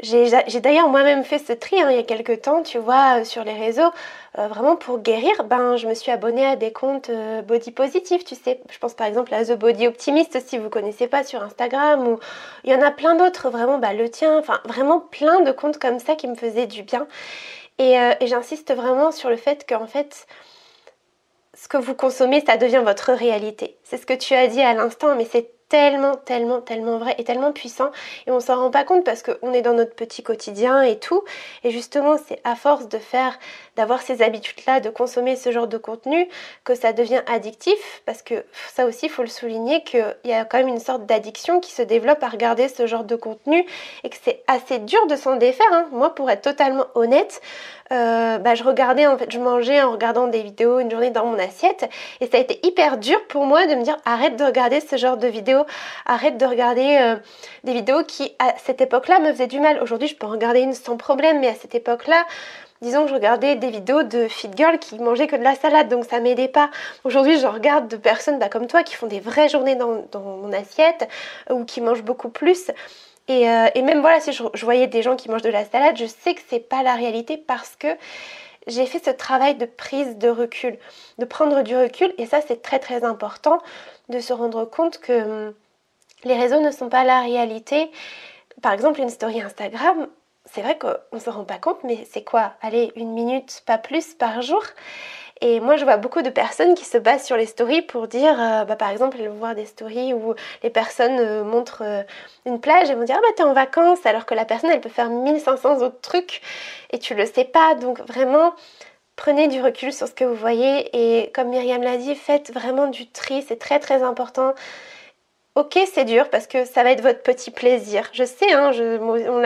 j'ai d'ailleurs moi-même fait ce tri hein, il y a quelques temps, tu vois, euh, sur les réseaux, euh, vraiment pour guérir. Ben, je me suis abonnée à des comptes euh, body positifs, tu sais. Je pense par exemple à The Body Optimist, si vous connaissez pas sur Instagram, ou il y en a plein d'autres, vraiment, bah, le tien, enfin vraiment plein de comptes comme ça qui me faisaient du bien. Et, et j'insiste vraiment sur le fait qu'en fait, ce que vous consommez, ça devient votre réalité. C'est ce que tu as dit à l'instant, mais c'est tellement, tellement, tellement vrai et tellement puissant et on s'en rend pas compte parce qu'on est dans notre petit quotidien et tout. Et justement, c'est à force de faire, d'avoir ces habitudes-là, de consommer ce genre de contenu que ça devient addictif parce que ça aussi, il faut le souligner qu'il y a quand même une sorte d'addiction qui se développe à regarder ce genre de contenu et que c'est assez dur de s'en défaire. Hein. Moi, pour être totalement honnête, euh, bah, je regardais, en fait, je mangeais en regardant des vidéos une journée dans mon assiette et ça a été hyper dur pour moi de me dire arrête de regarder ce genre de vidéos, arrête de regarder euh, des vidéos qui à cette époque-là me faisaient du mal. Aujourd'hui, je peux en regarder une sans problème, mais à cette époque-là, disons que je regardais des vidéos de fit girls qui mangeaient que de la salade, donc ça m'aidait pas. Aujourd'hui, je regarde de personnes bah, comme toi qui font des vraies journées dans, dans mon assiette ou qui mangent beaucoup plus. Euh, et, même voilà, si je, voyais des gens qui mangent de la salade, je sais que c'est pas la réalité parce que j'ai fait ce travail de prise de recul, de prendre du recul. Et ça, c'est très très important de se rendre compte que hum, les réseaux ne sont pas la réalité. Par exemple, une story Instagram, c'est vrai qu'on ne se rend pas compte, mais c'est quoi? Allez, une minute, pas plus par jour? Et moi, je vois beaucoup de personnes qui se basent sur les stories pour dire, euh, bah, par exemple, elles vont voir des stories où les personnes euh, montrent euh, une plage et vont dire, ah bah t'es en vacances, alors que la personne, elle peut faire 1500 autres trucs et tu le sais pas. Donc vraiment, prenez du recul sur ce que vous voyez et comme Myriam l'a dit, faites vraiment du tri, c'est très très important. Ok, c'est dur parce que ça va être votre petit plaisir. Je sais, hein,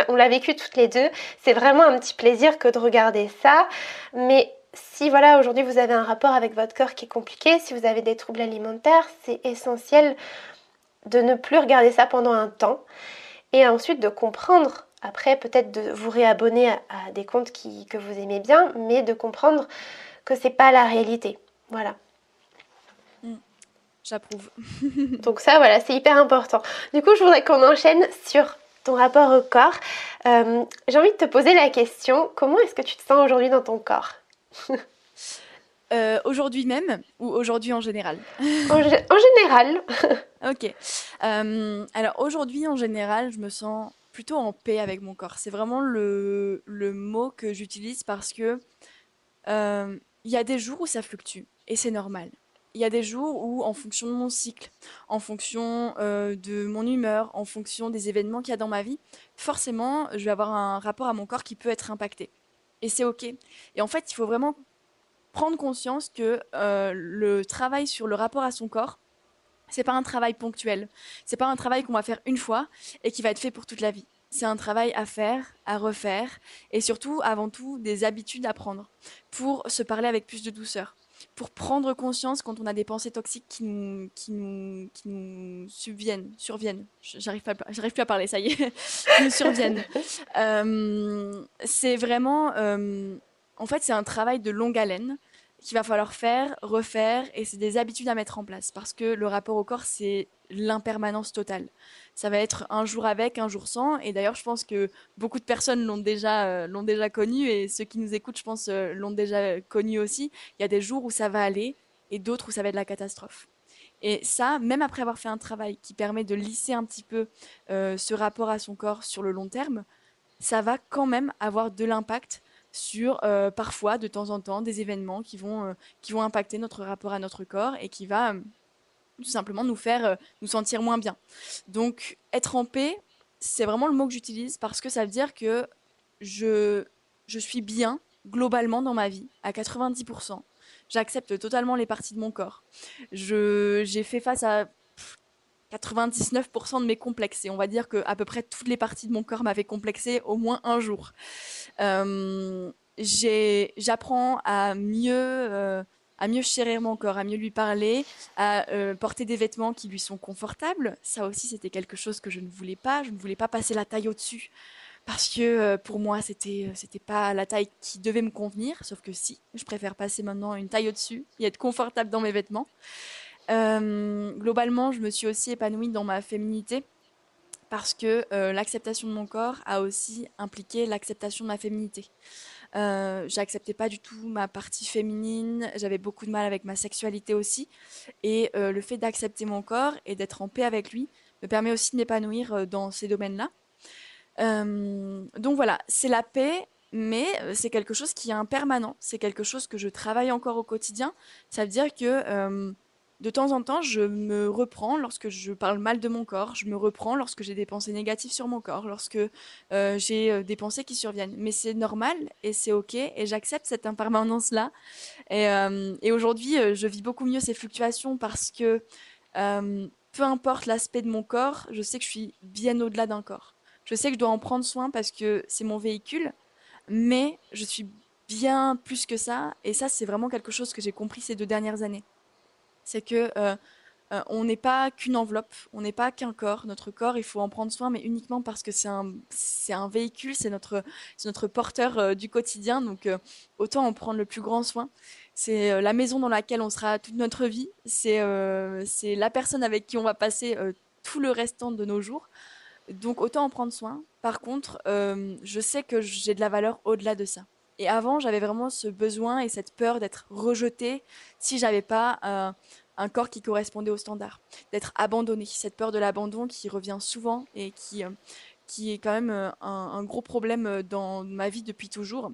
on l'a vécu toutes les deux. C'est vraiment un petit plaisir que de regarder ça. Mais si voilà aujourd'hui vous avez un rapport avec votre corps qui est compliqué, si vous avez des troubles alimentaires, c'est essentiel de ne plus regarder ça pendant un temps et ensuite de comprendre après peut-être de vous réabonner à, des comptes que vous aimez bien, mais de comprendre que c'est pas la réalité. Voilà. Mm. J'approuve. Donc ça voilà, c'est hyper important. Du coup, je voudrais qu'on enchaîne sur ton rapport au corps. Euh, j'ai envie de te poser la question, comment est-ce que tu te sens aujourd'hui dans ton corps? Euh, aujourd'hui même ou aujourd'hui en général en, général. ok. Euh, alors aujourd'hui en général, je me sens plutôt en paix avec mon corps. C'est vraiment le, le, mot que j'utilise parce que euh, il y a des jours où ça fluctue et c'est normal. Il y a des jours où, en fonction de mon cycle, en fonction de mon humeur, en fonction des événements qu'il y a dans ma vie, forcément, je vais avoir un rapport à mon corps qui peut être impacté et c'est ok. Et en fait, il faut vraiment prendre conscience que euh, le travail sur le rapport à son corps, c'est pas un travail ponctuel. C'est pas un travail qu'on va faire une fois et qui va être fait pour toute la vie. C'est un travail à faire, à refaire et surtout, avant tout, des habitudes à prendre pour se parler avec plus de douceur pour prendre conscience quand on a des pensées toxiques qui nous, qui nous, qui nous subviennent, surviennent. J'arrive plus à parler, ça y est, nous surviennent. Euh, c'est vraiment, euh, en fait, c'est un travail de longue haleine qu'il va falloir faire, refaire, et c'est des habitudes à mettre en place parce que le rapport au corps, c'est l'impermanence totale. Ça va être un jour avec, un jour sans, et d'ailleurs, je pense que beaucoup de personnes l'ont déjà, euh, déjà connu, et ceux qui nous écoutent, je pense, euh, l'ont déjà connu aussi. Il y a des jours où ça va aller, et d'autres où ça va être la catastrophe. Et ça, même après avoir fait un travail qui permet de lisser un petit peu euh, ce rapport à son corps sur le long terme, ça va quand même avoir de l'impact sur parfois, de temps en temps, des événements qui vont, qui vont impacter notre rapport à notre corps et qui va tout simplement nous faire euh, nous sentir moins bien. Donc être en paix, c'est vraiment le mot que j'utilise parce que ça veut dire que je, je suis bien globalement dans ma vie à 90%. J'accepte totalement les parties de mon corps. j'ai fait face à 99% de mes complexes et on va dire que à peu près toutes les parties de mon corps m'avaient complexé au moins un jour. Euh, j'apprends à mieux euh, à mieux chérir mon corps, à mieux lui parler, à euh, porter des vêtements qui lui sont confortables. Ça aussi, c'était quelque chose que je ne voulais pas. Je ne voulais pas passer la taille au-dessus parce que pour moi, c'était c'était pas la taille qui devait me convenir. Sauf que si, je préfère passer maintenant une taille au-dessus et être confortable dans mes vêtements. Globalement, je me suis aussi épanouie dans ma féminité parce que l'acceptation de mon corps a aussi impliqué l'acceptation de ma féminité. Euh, j'acceptais pas du tout ma partie féminine, j'avais beaucoup de mal avec ma sexualité aussi. Et euh, le fait d'accepter mon corps et d'être en paix avec lui me permet aussi de m'épanouir euh, dans ces domaines-là. donc voilà, c'est la paix, mais c'est quelque chose qui est impermanent, c'est quelque chose que je travaille encore au quotidien. Ça veut dire que de temps en temps, je me reprends lorsque je parle mal de mon corps, je me reprends lorsque j'ai des pensées négatives sur mon corps, lorsque euh, j'ai euh, des pensées qui surviennent. Mais c'est normal et c'est ok et j'accepte cette impermanence-là. Et, euh, et aujourd'hui, je vis beaucoup mieux ces fluctuations parce que peu importe l'aspect de mon corps, je sais que je suis bien au-delà d'un corps. Je sais que je dois en prendre soin parce que c'est mon véhicule, mais je suis bien plus que ça. Et ça, c'est vraiment quelque chose que j'ai compris ces deux dernières années c'est que euh, euh, on n'est pas qu'une enveloppe, on n'est pas qu'un corps. Notre corps, il faut en prendre soin, mais uniquement parce que c'est un, un véhicule, c'est notre, notre porteur euh, du quotidien. Donc, autant en prendre le plus grand soin. C'est la maison dans laquelle on sera toute notre vie. C'est, c'est la personne avec qui on va passer tout le restant de nos jours. Donc, autant en prendre soin. Par contre, je sais que j'ai de la valeur au-delà de ça. Et avant, j'avais vraiment ce besoin et cette peur d'être rejetée si j'avais pas euh, un corps qui correspondait aux standards, d'être abandonnée. Cette peur de l'abandon qui revient souvent et qui, euh, qui est quand même euh, un, gros problème dans ma vie depuis toujours,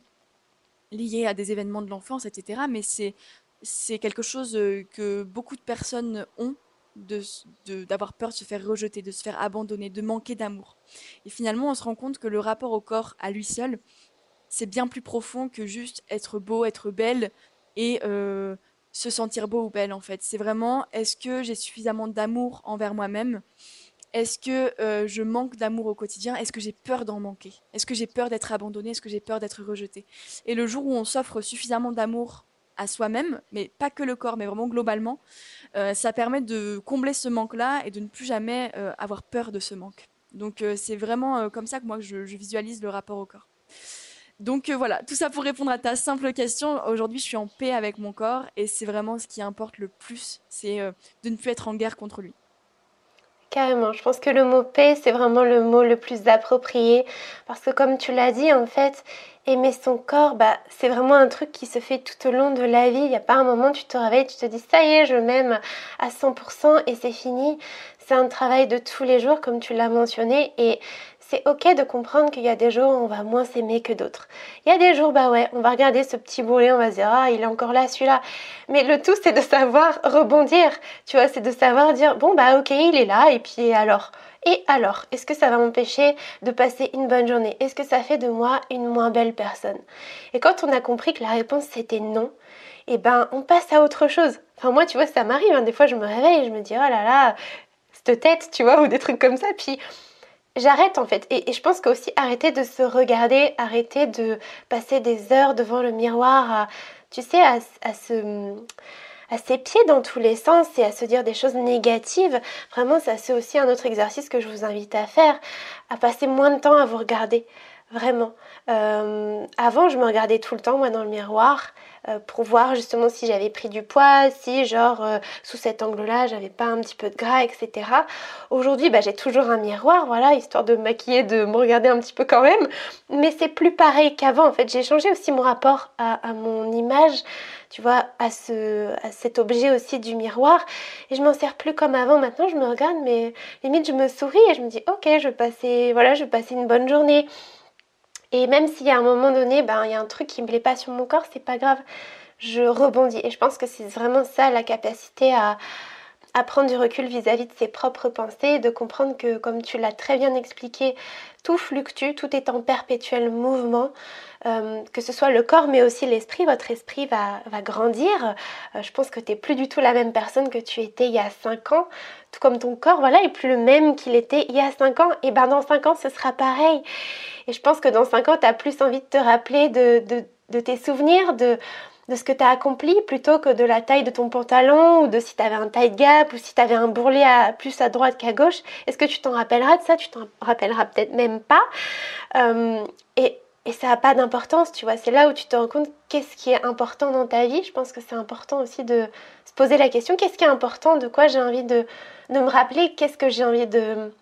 lié à des événements de l'enfance, etc. Mais c'est, c'est quelque chose que beaucoup de personnes ont d'avoir de, peur de se faire rejeter, de se faire abandonner, de manquer d'amour. Et finalement, on se rend compte que le rapport au corps à lui seul, c'est bien plus profond que juste être beau, être belle et euh, se sentir beau ou belle en fait. C'est vraiment est-ce que j'ai suffisamment d'amour envers moi-même? Est-ce que euh, je manque d'amour au quotidien? Est-ce que j'ai peur d'en manquer? Est-ce que j'ai peur d'être abandonnée? Est-ce que j'ai peur d'être rejetée? Et le jour où on s'offre suffisamment d'amour à soi-même, mais pas que le corps, mais vraiment globalement, euh, ça permet de combler ce manque-là et de ne plus jamais avoir peur de ce manque. Donc c'est vraiment comme ça que moi je visualise le rapport au corps. Donc euh, voilà, tout ça pour répondre à ta simple question. Aujourd'hui, je suis en paix avec mon corps et c'est vraiment ce qui importe le plus, c'est euh, de ne plus être en guerre contre lui. Carrément, je pense que le mot paix, c'est vraiment le mot le plus approprié parce que comme tu l'as dit, en fait, aimer son corps, bah, c'est vraiment un truc qui se fait tout au long de la vie. Il n'y a pas un moment tu te réveilles, tu te dis ça y est, je m'aime à 100% et c'est fini. C'est un travail de tous les jours, comme tu l'as mentionné, et c'est ok de comprendre qu'il y a des jours où on va moins s'aimer que d'autres. Il y a des jours, bah ouais, on va regarder ce petit boulet, on va se dire, ah, il est encore là, celui-là. Mais le tout, c'est de savoir rebondir. Tu vois, c'est de savoir dire, bon, bah ok, il est là, et puis alors? Et alors, est-ce que ça va m'empêcher de passer une bonne journée? Est-ce que ça fait de moi une moins belle personne? Et quand on a compris que la réponse c'était non, eh ben on passe à autre chose. Enfin moi, tu vois, ça m'arrive. Hein. Des fois, je me réveille et je me dis oh là là, cette tête, tu vois, ou des trucs comme ça. Puis j'arrête en fait. Et, je pense qu'aussi arrêter de se regarder, arrêter de passer des heures devant le miroir, à, tu sais, à, à se à ses pieds dans tous les sens et à se dire des choses négatives. Vraiment, ça c'est aussi un autre exercice que je vous invite à faire, à passer moins de temps à vous regarder. Vraiment. Euh, avant, je me regardais tout le temps, moi, dans le miroir. Euh, pour voir justement si j'avais pris du poids, si genre euh, sous cet angle-là j'avais pas un petit peu de gras, etc. Aujourd'hui bah, j'ai toujours un miroir, voilà, histoire de me maquiller, de me regarder un petit peu quand même, mais c'est plus pareil qu'avant en fait. J'ai changé aussi mon rapport à, mon image, tu vois, à, ce, à cet objet aussi du miroir et je m'en sers plus comme avant. Maintenant je me regarde, mais limite je me souris et je me dis ok, je vais passer, voilà, je vais passer une bonne journée. Et même s'il y a un moment donné, ben, il y a un truc qui me plaît pas sur mon corps, c'est pas grave. Je rebondis. Et je pense que c'est vraiment ça la capacité à, à prendre du recul vis-à-vis de ses propres pensées, de comprendre que, comme tu l'as très bien expliqué, tout fluctue, tout est en perpétuel mouvement, euh, que ce soit le corps mais aussi l'esprit, votre esprit va, va grandir. Euh, je pense que tu n'es plus du tout la même personne que tu étais il y a 5 ans, tout comme ton corps, voilà, est plus le même qu'il était il y a 5 ans, et ben dans 5 ans ce sera pareil. Et je pense que dans 5 ans, tu as plus envie de te rappeler de, de, de tes souvenirs, de, de ce que tu as accompli plutôt que de la taille de ton pantalon ou de si tu avais un tight gap ou si tu avais un bourrelet à, plus à droite qu'à gauche. Est-ce que tu t'en rappelleras de ça? Tu t'en rappelleras peut-être même pas. Euh, et, et, ça n'a pas d'importance, tu vois. C'est là où tu te rends compte qu'est-ce qui est important dans ta vie. Je pense que c'est important aussi de se poser la question qu'est-ce qui est important? De quoi j'ai envie de, de, me rappeler? Qu'est-ce que j'ai envie de,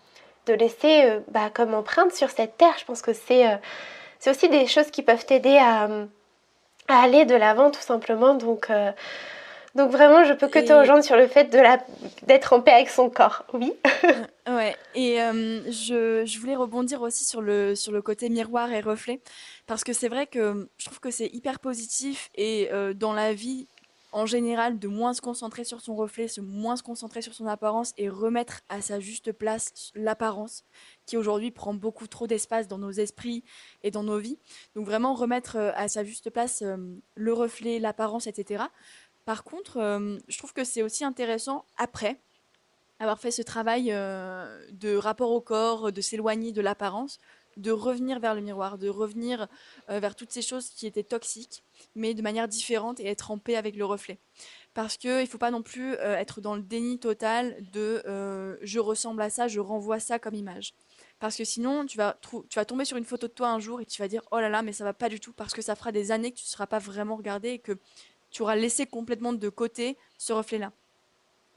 de laisser euh, bah, comme empreinte sur cette terre? Je pense que c'est euh, aussi des choses qui peuvent t'aider à à aller de l'avant tout simplement. Donc, euh, donc vraiment, je peux que te rejoindre sur le fait de la d'être en paix avec son corps. Oui. ouais. Et euh, je, je, voulais rebondir aussi sur le sur le côté miroir et reflet parce que c'est vrai que je trouve que c'est hyper positif et euh, dans la vie en général de moins se concentrer sur son reflet, se moins se concentrer sur son apparence et remettre à sa juste place l'apparence qui aujourd'hui prend beaucoup trop d'espace dans nos esprits et dans nos vies. Donc vraiment remettre euh, à sa juste place euh, le reflet, l'apparence, etc. Par contre, euh, je trouve que c'est aussi intéressant après avoir fait ce travail de rapport au corps, de s'éloigner de l'apparence, de revenir vers le miroir, de revenir vers toutes ces choses qui étaient toxiques mais de manière différente et être en paix avec le reflet. Parce qu'il ne faut pas non plus euh, être dans le déni total de euh, je ressemble à ça, je renvoie ça comme image. Parce que sinon, tu vas, tu vas tomber sur une photo de toi un jour et tu vas dire oh là là, mais ça va pas du tout, parce que ça fera des années que tu ne seras pas vraiment regardé et que tu auras laissé complètement de côté ce reflet-là.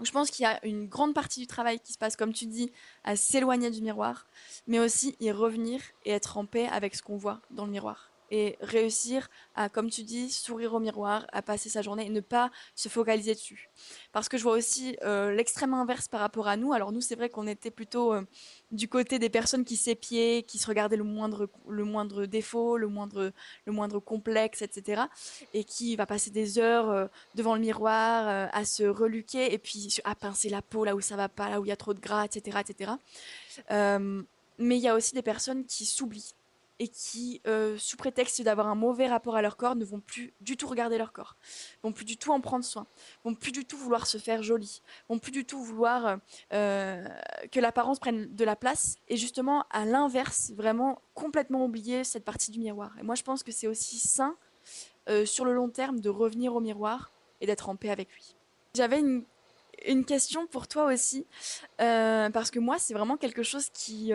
Je pense qu'il y a une grande partie du travail qui se passe, comme tu dis, à s'éloigner du miroir, mais aussi y revenir et être en paix avec ce qu'on voit dans le miroir et réussir à, comme tu dis, sourire au miroir, à passer sa journée et ne pas se focaliser dessus. Parce que je vois aussi euh, l'extrême inverse par rapport à nous. Alors nous, c'est vrai qu'on était plutôt euh, du côté des personnes qui s'épiaient, qui se regardaient le moindre, défaut, le moindre, le moindre complexe, etc. Et qui va passer des heures euh, devant le miroir à se reluquer et puis à pincer la peau là où ça va pas, là où il y a trop de gras, etc. etc. mais il y a aussi des personnes qui s'oublient et qui, euh, sous prétexte d'avoir un mauvais rapport à leur corps, ne vont plus du tout regarder leur corps, vont plus du tout en prendre soin, vont plus du tout vouloir se faire jolie, vont plus du tout vouloir euh, que l'apparence prenne de la place, et justement à l'inverse, vraiment complètement oublier cette partie du miroir. Et moi je pense que c'est aussi sain euh, sur le long terme de revenir au miroir et d'être en paix avec lui. J'avais une, une question pour toi aussi, parce que moi c'est vraiment quelque chose qui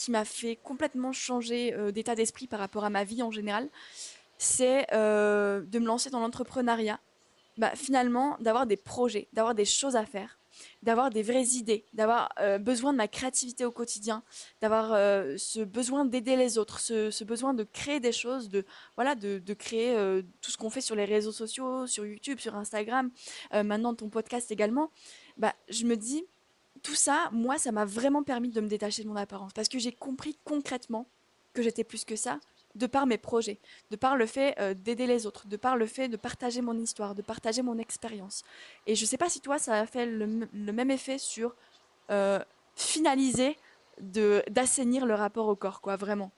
qui m'a fait complètement changer euh, d'état d'esprit par rapport à ma vie en général, c'est euh, de me lancer dans l'entrepreneuriat. Bah, finalement, d'avoir des projets, d'avoir des choses à faire, d'avoir des vraies idées, d'avoir euh, besoin de ma créativité au quotidien, d'avoir ce besoin d'aider les autres, ce, besoin de créer des choses, de voilà, de, créer tout ce qu'on fait sur les réseaux sociaux, sur YouTube, sur Instagram, maintenant ton podcast également. Bah, je me dis, tout ça, moi, ça m'a vraiment permis de me détacher de mon apparence parce que j'ai compris concrètement que j'étais plus que ça de par mes projets, de par le fait euh, d'aider les autres, de par le fait de partager mon histoire, de partager mon expérience. Et je ne sais pas si toi, ça a fait le, même effet sur euh, finaliser, d'assainir le rapport au corps, quoi, vraiment.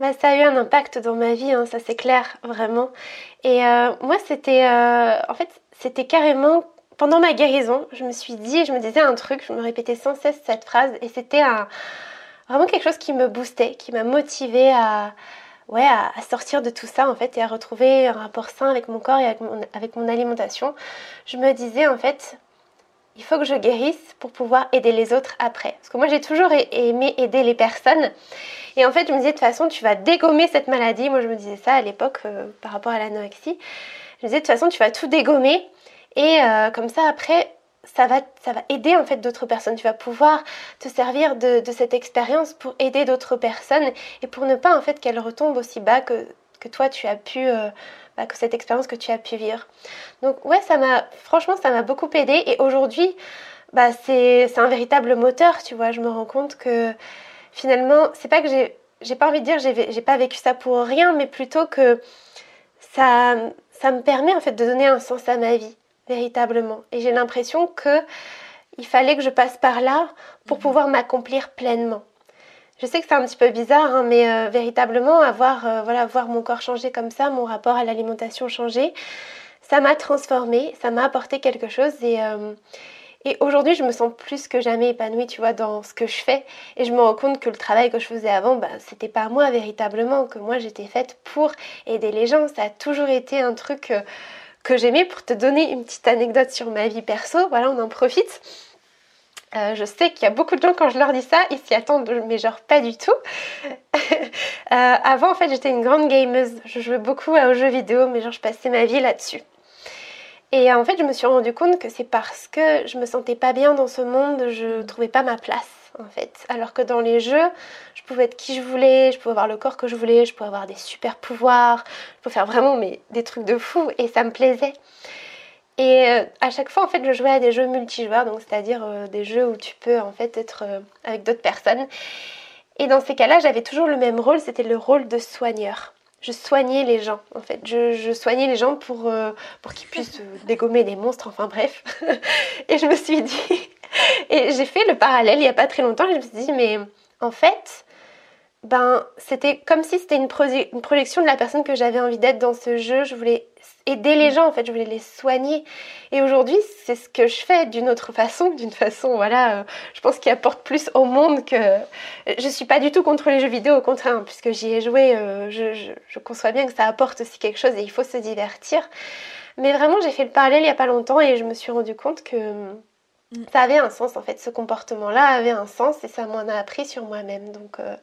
Bah, ça a eu un impact dans ma vie, hein, ça c'est clair, vraiment. Et euh, moi, c'était, en fait, c'était carrément pendant ma guérison, je me suis dit, je me disais un truc, je me répétais sans cesse cette phrase et c'était vraiment quelque chose qui me boostait, qui m'a motivée à, ouais, à, sortir de tout ça en fait et à retrouver un rapport sain avec mon corps et avec mon, avec mon alimentation. Je me disais en fait, il faut que je guérisse pour pouvoir aider les autres après. Parce que moi j'ai toujours aimé aider les personnes. Et en fait je me disais de toute façon tu vas dégommer cette maladie. Moi je me disais ça à l'époque euh, par rapport à l'anorexie. Je me disais de toute façon tu vas tout dégommer et euh, comme ça, après, ça va, ça va aider en fait d'autres personnes. Tu vas pouvoir te servir de, cette expérience pour aider d'autres personnes et pour ne pas en fait qu'elle retombe aussi bas que, que toi tu as pu, euh, bah, que cette expérience que tu as pu vivre. Donc ouais, ça m'a, franchement, ça m'a beaucoup aidé et aujourd'hui, bah, c'est un véritable moteur, tu vois. Je me rends compte que finalement, c'est pas que j'ai, j'ai pas envie de dire j'ai, j'ai pas vécu ça pour rien, mais plutôt que ça, ça me permet en fait de donner un sens à ma vie véritablement. Et j'ai l'impression que il fallait que je passe par là pour mhm. pouvoir m'accomplir pleinement. Je sais que c'est un petit peu bizarre, hein, mais euh, véritablement avoir, euh, voilà, voir mon corps changer comme ça, mon rapport à l'alimentation changer, ça m'a transformé, ça m'a apporté quelque chose et, euh, et aujourd'hui je me sens plus que jamais épanouie, tu vois, dans ce que je fais et je me rends compte que le travail que je faisais avant, bah, c'était pas moi véritablement, que moi j'étais faite pour aider les gens. Ça a toujours été un truc que j'aimais pour te donner une petite anecdote sur ma vie perso. Voilà, on en profite. Euh, je sais qu'il y a beaucoup de gens quand je leur dis ça, ils s'y attendent, mais genre pas du tout. Euh, avant, en fait, j'étais une grande gameuse. Je jouais beaucoup aux jeux vidéo, mais genre je passais ma vie là-dessus. Et en fait, je me suis rendu compte que c'est parce que je me sentais pas bien dans ce monde, je trouvais pas ma place Alors que dans les jeux, je pouvais être qui je voulais, je pouvais avoir le corps que je voulais, je pouvais avoir des super pouvoirs, je pouvais faire vraiment des trucs de fou et ça me plaisait. Et euh, à chaque fois, en fait, je jouais à des jeux multijoueurs, donc c'est-à-dire euh, des jeux où tu peux en fait être euh, avec d'autres personnes. Et dans ces cas-là, j'avais toujours le même rôle, c'était le rôle de soigneur. Je soignais les gens en fait. Je, soignais les gens pour, pour qu'ils puissent dégommer des monstres, enfin bref. et je me suis dit, et j'ai fait le parallèle il n'y a pas très longtemps, je me suis dit, mais en fait, ben, c'était comme si c'était une, une, projection de la personne que j'avais envie d'être dans ce jeu. Je voulais aider les gens, en fait, je voulais les soigner. Et aujourd'hui, c'est ce que je fais d'une autre façon, d'une façon, voilà, euh, je pense qu'il apporte plus au monde que... Je suis pas du tout contre les jeux vidéo, au contraire, puisque j'y ai joué, euh, je, je, je, conçois bien que ça apporte aussi quelque chose et il faut se divertir. Mais vraiment, j'ai fait le parallèle il y a pas longtemps et je me suis rendu compte que mm. ça avait un sens, en fait, ce comportement-là avait un sens et ça m'en a appris sur moi-même. Donc... Euh,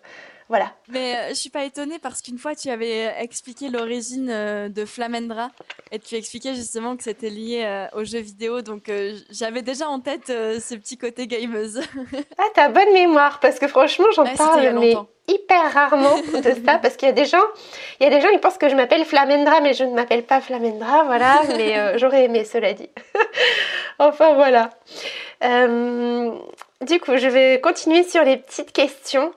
voilà. Mais euh, je suis pas étonnée parce qu'une fois tu avais expliqué l'origine euh, de Flamendra et tu expliquais justement que c'était lié euh, aux jeux vidéo, donc j'avais déjà en tête ce petit côté gameuse. ah, t'as bonne mémoire parce que franchement j'en parle mais hyper rarement de ça parce qu'il y a des gens, il y a des gens ils pensent que je m'appelle Flamendra mais je ne m'appelle pas Flamendra, voilà. mais j'aurais aimé cela dit. enfin voilà. Du coup, je vais continuer sur les petites questions.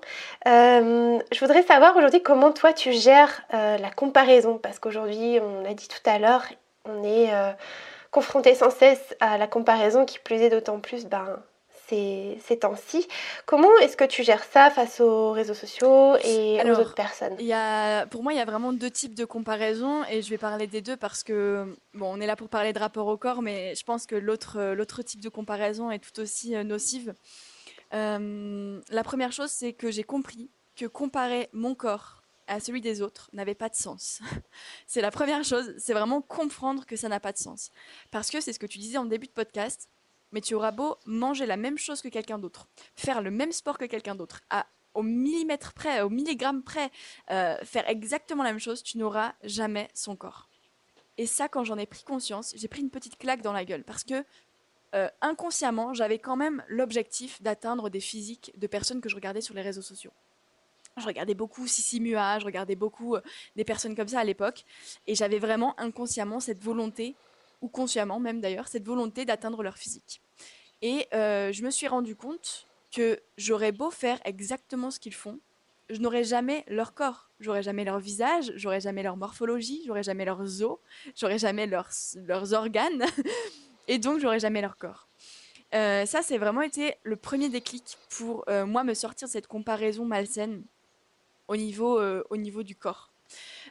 Euh, je voudrais savoir aujourd'hui comment toi tu gères euh, la comparaison, parce qu'aujourd'hui, on l'a dit tout à l'heure, on est euh, confronté sans cesse à la comparaison qui plus est d'autant plus ben, ces, ces temps-ci. Comment est-ce que tu gères ça face aux réseaux sociaux et aux autres personnes? y a, Pour moi, il y a vraiment deux types de comparaison et je vais parler des deux parce que, bon, on est là pour parler de rapport au corps, mais je pense que l'autre type de comparaison est tout aussi nocive. Euh, la première chose, c'est que j'ai compris que comparer mon corps à celui des autres n'avait pas de sens. c'est la première chose, c'est vraiment comprendre que ça n'a pas de sens. Parce que c'est ce que tu disais en début de podcast, mais tu auras beau manger la même chose que quelqu'un d'autre, faire le même sport que quelqu'un d'autre, à au millimètre près, au milligramme près, euh, faire exactement la même chose, tu n'auras jamais son corps. Et ça, quand j'en ai pris conscience, j'ai pris une petite claque dans la gueule parce que euh, inconsciemment, j'avais quand même l'objectif d'atteindre des physiques de personnes que je regardais sur les réseaux sociaux. Je regardais beaucoup Sissi Mua, je regardais beaucoup euh, des personnes comme ça à l'époque, et j'avais vraiment inconsciemment cette volonté, ou consciemment même d'ailleurs, cette volonté d'atteindre leur physique. Et euh, je me suis rendu compte que j'aurais beau faire exactement ce qu'ils font, je n'aurais jamais leur corps, j'aurais jamais leur visage, j'aurais jamais leur morphologie, j'aurais jamais leurs os, j'aurais jamais leurs, leurs organes. et donc j'aurais jamais leur corps. Euh, ça, c'est vraiment été le premier déclic pour euh, moi me sortir de cette comparaison malsaine au niveau, au niveau du corps.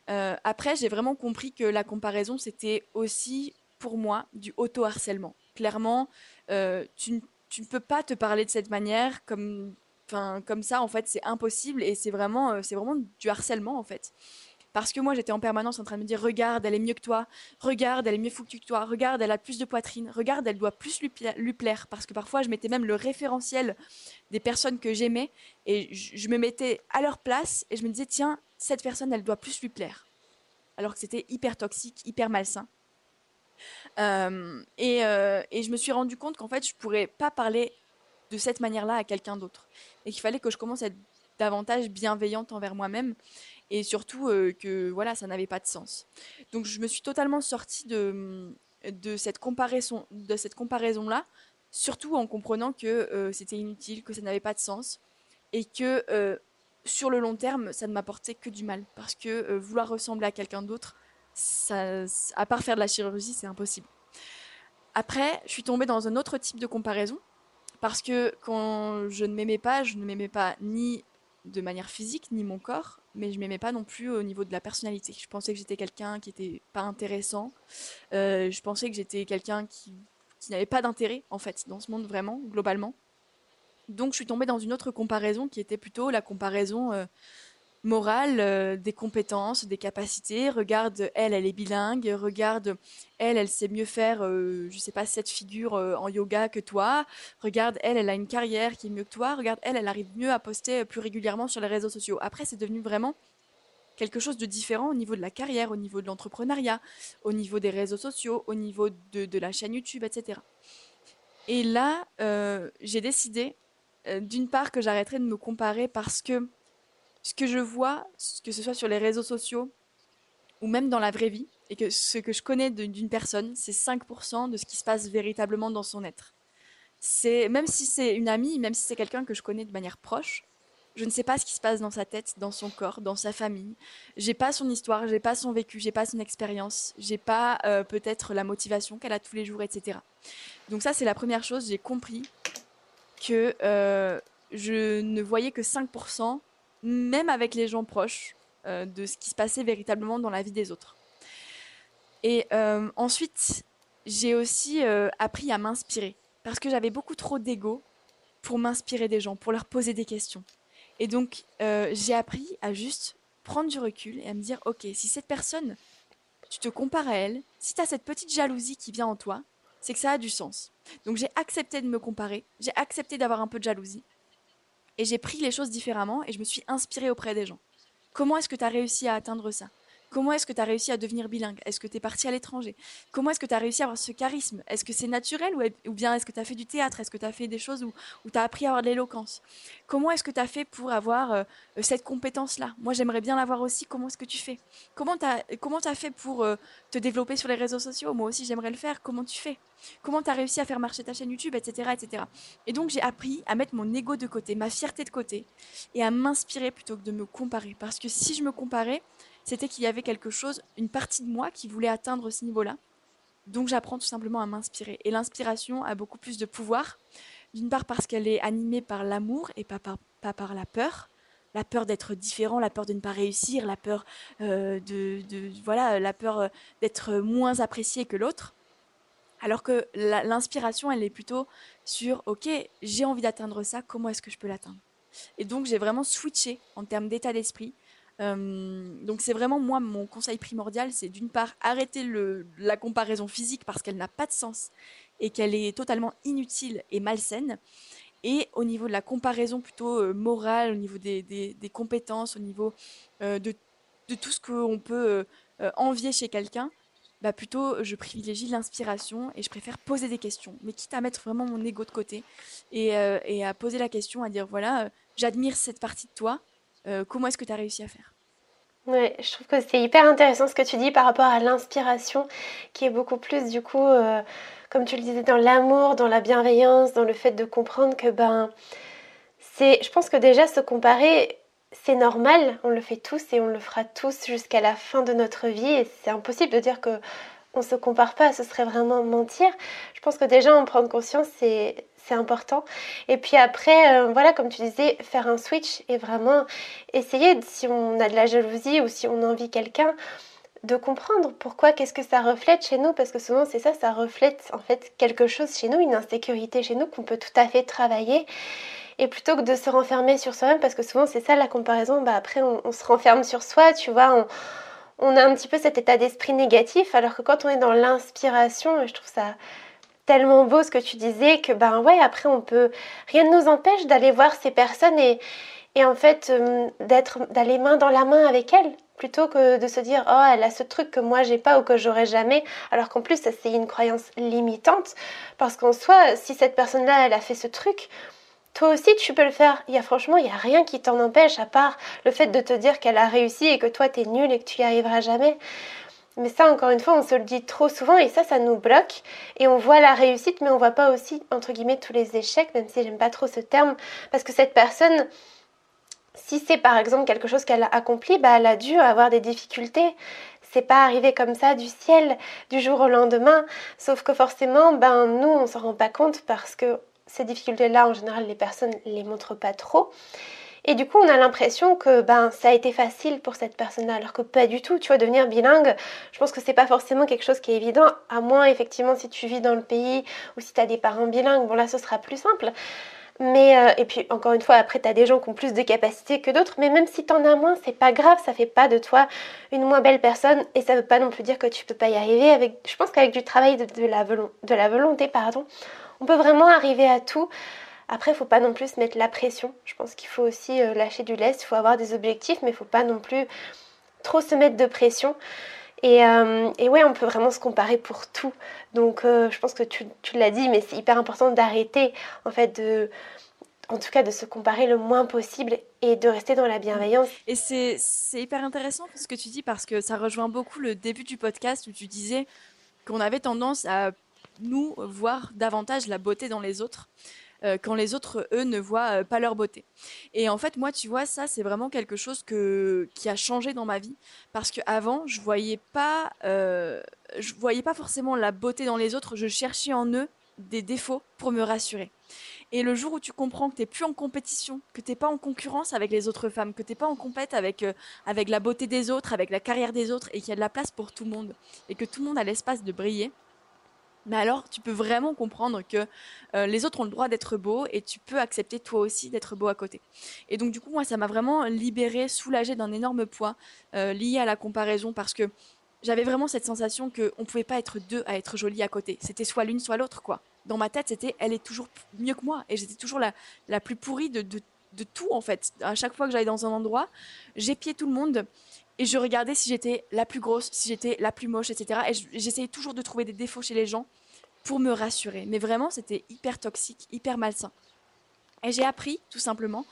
après, j'ai vraiment compris que la comparaison, c'était aussi pour moi du auto-harcèlement. Clairement, tu, tu, ne peux pas te parler de cette manière comme, comme ça, en fait, c'est impossible et c'est vraiment, c'est vraiment du harcèlement, en fait. Parce que moi, j'étais en permanence en train de me dire Regarde, elle est mieux que toi. Regarde, elle est mieux foutue que toi. Regarde, elle a plus de poitrine. Regarde, elle doit plus lui, plaire. Parce que parfois, je mettais même le référentiel des personnes que j'aimais et je, me mettais à leur place et je me disais Tiens, cette personne, elle doit plus lui plaire. Alors que c'était hyper toxique, hyper malsain. Et, je me suis rendu compte qu'en fait, je pourrais pas parler de cette manière-là à quelqu'un d'autre. Et qu'il fallait que je commence à être davantage bienveillante envers moi-même et surtout que voilà, ça n'avait pas de sens. Donc je me suis totalement sortie de, cette comparaison de cette comparaison là, surtout en comprenant que c'était inutile, que ça n'avait pas de sens et que sur le long terme, ça ne m'apportait que du mal parce que vouloir ressembler à quelqu'un d'autre, à part faire de la chirurgie, c'est impossible. Après, je suis tombée dans un autre type de comparaison parce que quand je ne m'aimais pas, je ne m'aimais pas ni de manière physique ni mon corps, mais je m'aimais pas non plus au niveau de la personnalité. Je pensais que j'étais quelqu'un qui était pas intéressant. Euh, je pensais que j'étais quelqu'un qui, qui n'avait pas d'intérêt en fait dans ce monde vraiment globalement. Donc je suis tombée dans une autre comparaison qui était plutôt la comparaison euh, morale euh, des compétences, des capacités. Regarde, elle, elle est bilingue. Regarde, elle, elle sait mieux faire, euh, je sais pas, cette figure euh, en yoga que toi. Regarde, elle, elle a une carrière qui est mieux que toi. Regarde, elle, elle arrive mieux à poster plus régulièrement sur les réseaux sociaux. Après, c'est devenu vraiment quelque chose de différent au niveau de la carrière, au niveau de l'entrepreneuriat, au niveau des réseaux sociaux, au niveau de, de la chaîne YouTube, etc. Et là, j'ai décidé, d'une part, que j'arrêterais de me comparer parce que ce que je vois, que ce soit sur les réseaux sociaux ou même dans la vraie vie, et que ce que je connais d'une personne, c'est 5% de ce qui se passe véritablement dans son être. C'est même si c'est une amie, même si c'est quelqu'un que je connais de manière proche, Je ne sais pas ce qui se passe dans sa tête, dans son corps, dans sa famille. J'ai pas son histoire, j'ai pas son vécu, j'ai pas son expérience, j'ai pas euh, peut-être la motivation qu'elle a tous les jours, etc. Donc ça, c'est la première chose. J'ai compris que euh, je ne voyais que 5%, même avec les gens proches, euh, de ce qui se passait véritablement dans la vie des autres. Et ensuite, j'ai aussi appris à m'inspirer parce que j'avais beaucoup trop d'ego pour m'inspirer des gens, pour leur poser des questions. Et donc, euh, j'ai appris à juste prendre du recul et à me dire, ok, si cette personne, tu te compares à elle, si tu as cette petite jalousie qui vient en toi, c'est que ça a du sens. Donc j'ai accepté de me comparer, j'ai accepté d'avoir un peu de jalousie, et j'ai pris les choses différemment et je me suis inspirée auprès des gens. Comment est-ce que tu as réussi à atteindre ça? Comment est-ce que tu as réussi à devenir bilingue? Est-ce que tu es parti à l'étranger? Comment est-ce que tu as réussi à avoir ce charisme? Est-ce que c'est naturel ou, bien est-ce que tu as fait du théâtre? Est-ce que tu as fait des choses où, tu as appris à avoir de l'éloquence? Comment est-ce que tu as fait pour avoir euh, cette compétence-là? Moi, j'aimerais bien l'avoir aussi. Comment est-ce que tu fais? Comment tu as, fait pour euh, te développer sur les réseaux sociaux? Moi aussi, j'aimerais le faire. Comment tu fais? Comment tu as réussi à faire marcher ta chaîne YouTube, etc. etc. Et donc, j'ai appris à mettre mon ego de côté, ma fierté de côté, et à m'inspirer plutôt que de me comparer. Parce que si je me comparais, c'était qu'il y avait quelque chose, une partie de moi qui voulait atteindre ce niveau-là. Donc j'apprends tout simplement à m'inspirer. Et l'inspiration a beaucoup plus de pouvoir, d'une part parce qu'elle est animée par l'amour et pas par, pas par la peur. La peur d'être différent, la peur de ne pas réussir, la peur euh, de, voilà, la peur euh, d'être moins apprécié que l'autre. Alors que l'inspiration, elle est plutôt sur, ok, j'ai envie d'atteindre ça, comment est-ce que je peux l'atteindre? Et donc j'ai vraiment switché en termes d'état d'esprit donc c'est vraiment moi mon conseil primordial, c'est d'une part arrêter la comparaison physique parce qu'elle n'a pas de sens et qu'elle est totalement inutile et malsaine. Et au niveau de la comparaison plutôt morale, au niveau des, compétences, au niveau de, tout ce qu'on peut envier chez quelqu'un, bah plutôt je privilégie l'inspiration et je préfère poser des questions, mais quitte à mettre vraiment mon ego de côté et, à poser la question, à dire voilà, j'admire cette partie de toi, comment est-ce que tu as réussi à faire? Ouais, je trouve que c'est hyper intéressant ce que tu dis par rapport à l'inspiration, qui est beaucoup plus du coup, euh, comme tu le disais, dans l'amour, dans la bienveillance, dans le fait de comprendre que ben, c'est, je pense que déjà se comparer, c'est normal, on le fait tous et on le fera tous jusqu'à la fin de notre vie, et c'est impossible de dire que on se compare pas, ce serait vraiment mentir. Je pense que déjà en prendre conscience, c'est c'est important. Et puis après, euh, voilà, comme tu disais, faire un switch et vraiment essayer, si on a de la jalousie ou si on envie quelqu'un, de comprendre pourquoi, qu'est-ce que ça reflète chez nous, parce que souvent c'est ça, ça reflète en fait quelque chose chez nous, une insécurité chez nous qu'on peut tout à fait travailler. Et plutôt que de se renfermer sur soi-même, parce que souvent c'est ça la comparaison, bah après on, se renferme sur soi, tu vois, on, on a un petit peu cet état d'esprit négatif, alors que quand on est dans l'inspiration, je trouve ça tellement beau ce que tu disais que ben ouais après on peut rien ne nous empêche d'aller voir ces personnes et, et en fait euh, d'être d'aller main dans la main avec elles plutôt que de se dire oh elle a ce truc que moi j'ai pas ou que j'aurai jamais alors qu'en plus c'est une croyance limitante parce qu'en soi si cette personne là elle a fait ce truc toi aussi tu peux le faire. Il y a franchement, il y a rien qui t'en empêche à part le fait de te dire qu'elle a réussi et que toi t'es nul et que tu y arriveras jamais. Mais ça, encore une fois, on se le dit trop souvent et ça, ça nous bloque. Et on voit la réussite, mais on voit pas aussi, entre guillemets, tous les échecs, même si j'aime pas trop ce terme, parce que cette personne, si c'est par exemple quelque chose qu'elle a accompli, bah, elle a dû avoir des difficultés. C'est pas arrivé comme ça du ciel, du jour au lendemain. Sauf que forcément, ben, nous, on s'en rend pas compte parce que ces difficultés-là, en général, les personnes les montrent pas trop. Et du coup, on a l'impression que ben, ça a été facile pour cette personne-là, alors que pas du tout. Tu vois, devenir bilingue, je pense que c'est pas forcément quelque chose qui est évident, à moins effectivement si tu vis dans le pays ou si tu as des parents bilingues. Bon, là, ce sera plus simple. Mais, euh, et puis, encore une fois, après, tu as des gens qui ont plus de capacités que d'autres, mais même si tu en as moins, c'est pas grave, ça fait pas de toi une moins belle personne, et ça veut pas non plus dire que tu peux pas y arriver. Avec, je pense qu'avec du travail de, de, la, de la volonté, pardon, on peut vraiment arriver à tout. Après, faut pas non plus se mettre la pression. Je pense qu'il faut aussi euh, lâcher du lest. Il faut avoir des objectifs, mais faut pas non plus trop se mettre de pression. Et, euh, ouais, on peut vraiment se comparer pour tout. Donc, euh, je pense que tu, l'as dit, mais c'est hyper important d'arrêter, en fait, en tout cas, de se comparer le moins possible et de rester dans la bienveillance. Et c'est hyper intéressant ce que tu dis parce que ça rejoint beaucoup le début du podcast où tu disais qu'on avait tendance à nous voir davantage la beauté dans les autres. Euh, quand les autres, eux, ne voient pas leur beauté. Et en fait, moi, tu vois, ça, c'est vraiment quelque chose qui a changé dans ma vie. Parce qu'avant, je voyais pas, je voyais pas forcément la beauté dans les autres, je cherchais en eux des défauts pour me rassurer. Et le jour où tu comprends que tu n'es plus en compétition, que tu n'es pas en concurrence avec les autres femmes, que tu n'es pas en compète avec, euh, avec la beauté des autres, avec la carrière des autres, et qu'il y a de la place pour tout le monde, et que tout le monde a l'espace de briller, mais alors tu peux vraiment comprendre que euh, les autres ont le droit d'être beaux et tu peux accepter toi aussi d'être beau à côté. Et donc du coup, moi, ça m'a vraiment libérée, soulagée d'un énorme poids euh, lié à la comparaison, parce que j'avais vraiment cette sensation qu'on ne pouvait pas être deux à être jolie à côté. C'était soit l'une, soit l'autre, quoi dans ma tête, c'était elle est toujours mieux que moi. Et j'étais toujours la, la plus pourrie de, de, de, tout, en fait. À chaque fois que j'allais dans un endroit, j'épiais tout le monde et je regardais si j'étais la plus grosse, si j'étais la plus moche, etc. Et j'essayais toujours de trouver des défauts chez les gens pour me rassurer. Mais vraiment, c'était hyper toxique, hyper malsain. Et j'ai appris, tout simplement,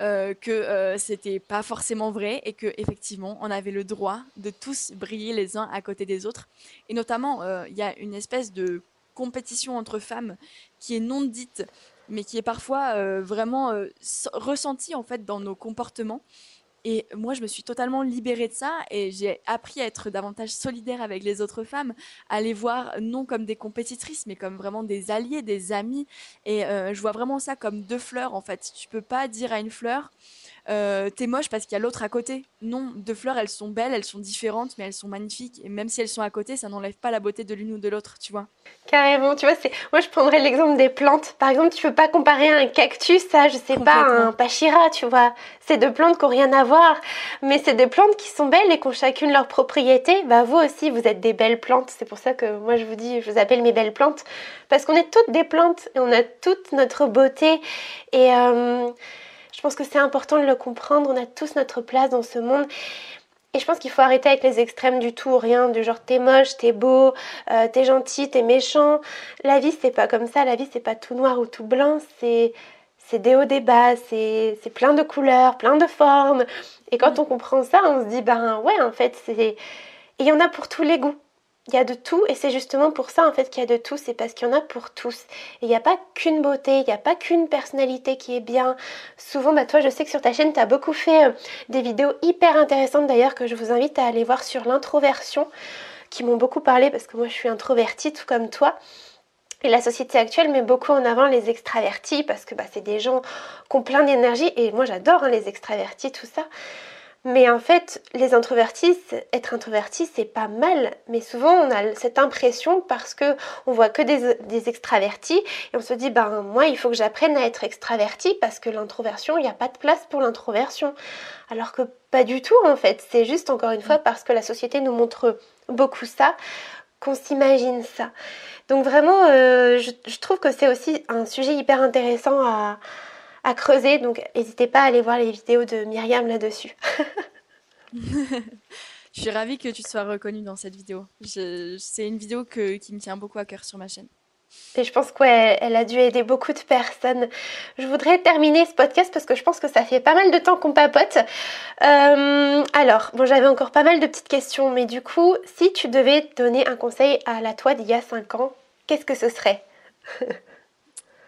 euh, que euh, c'était pas forcément vrai et que effectivement, on avait le droit de tous briller les uns à côté des autres. Et notamment, euh, il y a une espèce de compétition entre femmes qui est non dite, mais qui est parfois euh, vraiment ressentie en fait dans nos comportements. Et moi, je me suis totalement libérée de ça et j'ai appris à être davantage solidaire avec les autres femmes, à les voir non comme des compétitrices, mais comme vraiment des alliés, des amis. Et euh, je vois vraiment ça comme deux fleurs en fait. Tu peux pas dire à une fleur, euh, t'es moche parce qu'il y a l'autre à côté. Non, deux fleurs, elles sont belles, elles sont différentes, mais elles sont magnifiques. Et même si elles sont à côté, ça n'enlève pas la beauté de l'une ou de l'autre, tu vois. Carrément, tu vois, c'est. Moi, je prendrais l'exemple des plantes. Par exemple, tu peux pas comparer un cactus à, je sais pas, un pachira, tu vois. C'est deux plantes qui n'ont rien à voir, mais c'est des plantes qui sont belles et qui ont chacune leur propriété. Bah, vous aussi, vous êtes des belles plantes. C'est pour ça que moi, je vous dis, je vous appelle mes belles plantes. Parce qu'on est toutes des plantes et on a toute notre beauté. Et. Euh, je pense que c'est important de le comprendre. On a tous notre place dans ce monde. Et je pense qu'il faut arrêter avec les extrêmes du tout, rien du genre t'es moche, t'es beau, euh, t'es gentil, t'es méchant. La vie c'est pas comme ça, la vie c'est pas tout noir ou tout blanc, c'est c'est des hauts des bas, c'est plein de couleurs, plein de formes. Et quand on comprend ça, on se dit ben ouais en fait c'est et il y en a pour tous les goûts il y a de tout et c'est justement pour ça en fait qu'il y a de tout, c'est parce qu'il y en a pour tous. Il n'y a pas qu'une beauté, il n'y a pas qu'une personnalité qui est bien. Souvent, bah toi je sais que sur ta chaîne tu as beaucoup fait euh, des vidéos hyper intéressantes d'ailleurs que je vous invite à aller voir sur l'introversion qui m'ont beaucoup parlé parce que moi je suis introvertie tout comme toi. Et la société actuelle met beaucoup en avant les extravertis parce que bah, c'est des gens qui ont plein d'énergie et moi j'adore hein, les extravertis, tout ça. Mais en fait, les introvertis, être introverti, c'est pas mal. Mais souvent, on a cette impression parce que on voit que des, extravertis et on se dit, ben moi, il faut que j'apprenne à être extraverti parce que l'introversion, il n'y a pas de place pour l'introversion. Alors que pas du tout, en fait. C'est juste encore une fois parce que la société nous montre beaucoup ça qu'on s'imagine ça. Donc vraiment, euh, je trouve que c'est aussi un sujet hyper intéressant à à creuser. Donc n'hésitez pas à aller voir les vidéos de Myriam là-dessus. Je suis ravie que tu sois reconnue dans cette vidéo. C'est une vidéo que, qui me tient beaucoup à cœur sur ma chaîne. Et je pense qu'elle elle a dû aider beaucoup de personnes. Je voudrais terminer ce podcast parce que je pense que ça fait pas mal de temps qu'on papote. Euh, alors, bon, j'avais encore pas mal de petites questions, mais du coup, si tu devais donner un conseil à la toi d'il y a 5 ans, qu'est-ce que ce serait?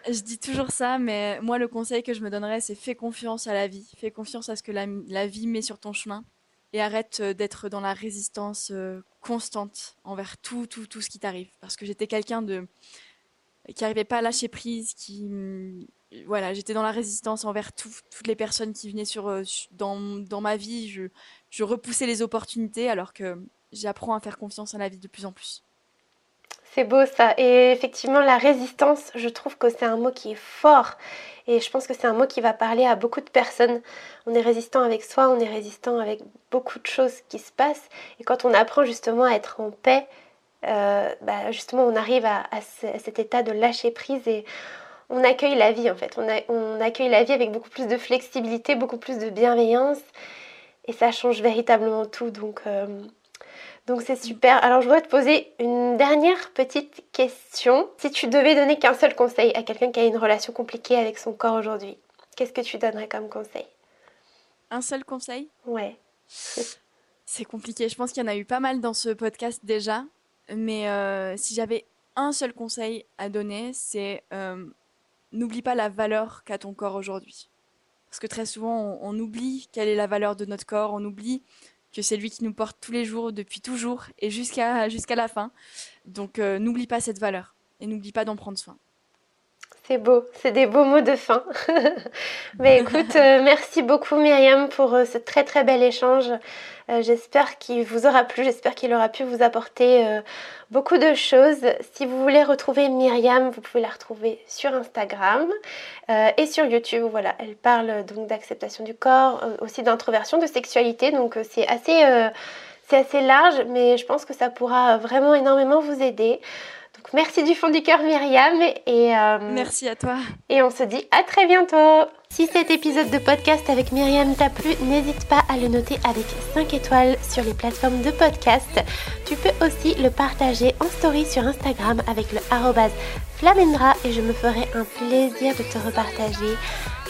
Je dis toujours ça, mais moi, le conseil que je me donnerais, c'est fais confiance à la vie. Fais confiance à ce que la, vie met sur ton chemin. Et arrête euh, d'être dans la résistance euh, constante envers tout, tout, tout ce qui t'arrive. Parce que j'étais quelqu'un de qui n'arrivait pas à lâcher prise, qui voilà, j'étais dans la résistance envers toutes les personnes qui venaient sur, euh, dans, dans ma vie. Je, je repoussais les opportunités alors que j'apprends à faire confiance à la vie de plus en plus. C'est beau ça. Et effectivement, la résistance, je trouve que c'est un mot qui est fort. Et je pense que c'est un mot qui va parler à beaucoup de personnes. On est résistant avec soi, on est résistant avec beaucoup de choses qui se passent. Et quand on apprend justement à être en paix, euh, bah, justement, on arrive à, cet état de lâcher prise et on accueille la vie en fait. On, accueille la vie avec beaucoup plus de flexibilité, beaucoup plus de bienveillance. Et ça change véritablement tout. Donc, euh, donc c'est super. Alors je voudrais te poser une dernière petite question. Si tu devais donner qu'un seul conseil à quelqu'un qui a une relation compliquée avec son corps aujourd'hui, qu'est-ce que tu donnerais comme conseil? Un seul conseil? Ouais. c'est compliqué. Je pense qu'il y en a eu pas mal dans ce podcast déjà. Mais euh, si j'avais un seul conseil à donner, c'est euh, n'oublie pas la valeur qu'a ton corps aujourd'hui. Parce que très souvent, on, oublie quelle est la valeur de notre corps, on oublie que c'est lui qui nous porte tous les jours, depuis toujours et jusqu'à jusqu'à la fin. Donc euh, n'oublie pas cette valeur et n'oublie pas d'en prendre soin. C'est beau, c'est des beaux mots de fin. Mais écoute, euh, merci beaucoup Myriam pour euh, ce très très bel échange. Euh, j'espère qu'il vous aura plu, j'espère qu'il aura pu vous apporter beaucoup de choses. Si vous voulez retrouver Myriam, vous pouvez la retrouver sur Instagram et sur YouTube. Voilà, elle parle donc d'acceptation du corps, aussi d'introversion, de sexualité. Donc c'est assez, c'est assez large, mais je pense que ça pourra vraiment énormément vous aider merci du fond du cœur Myriam et euh, merci à toi. Et on se dit à très bientôt. Si cet épisode de podcast avec Myriam t'a plu, n'hésite pas à le noter avec 5 étoiles sur les plateformes de podcast. Tu peux aussi le partager en story sur Instagram avec le flamendra et je me ferai un plaisir de te repartager.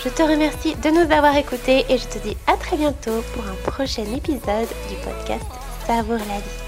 Je te remercie de nous avoir écoutés et je te dis à très bientôt pour un prochain épisode du podcast Savoure la vie.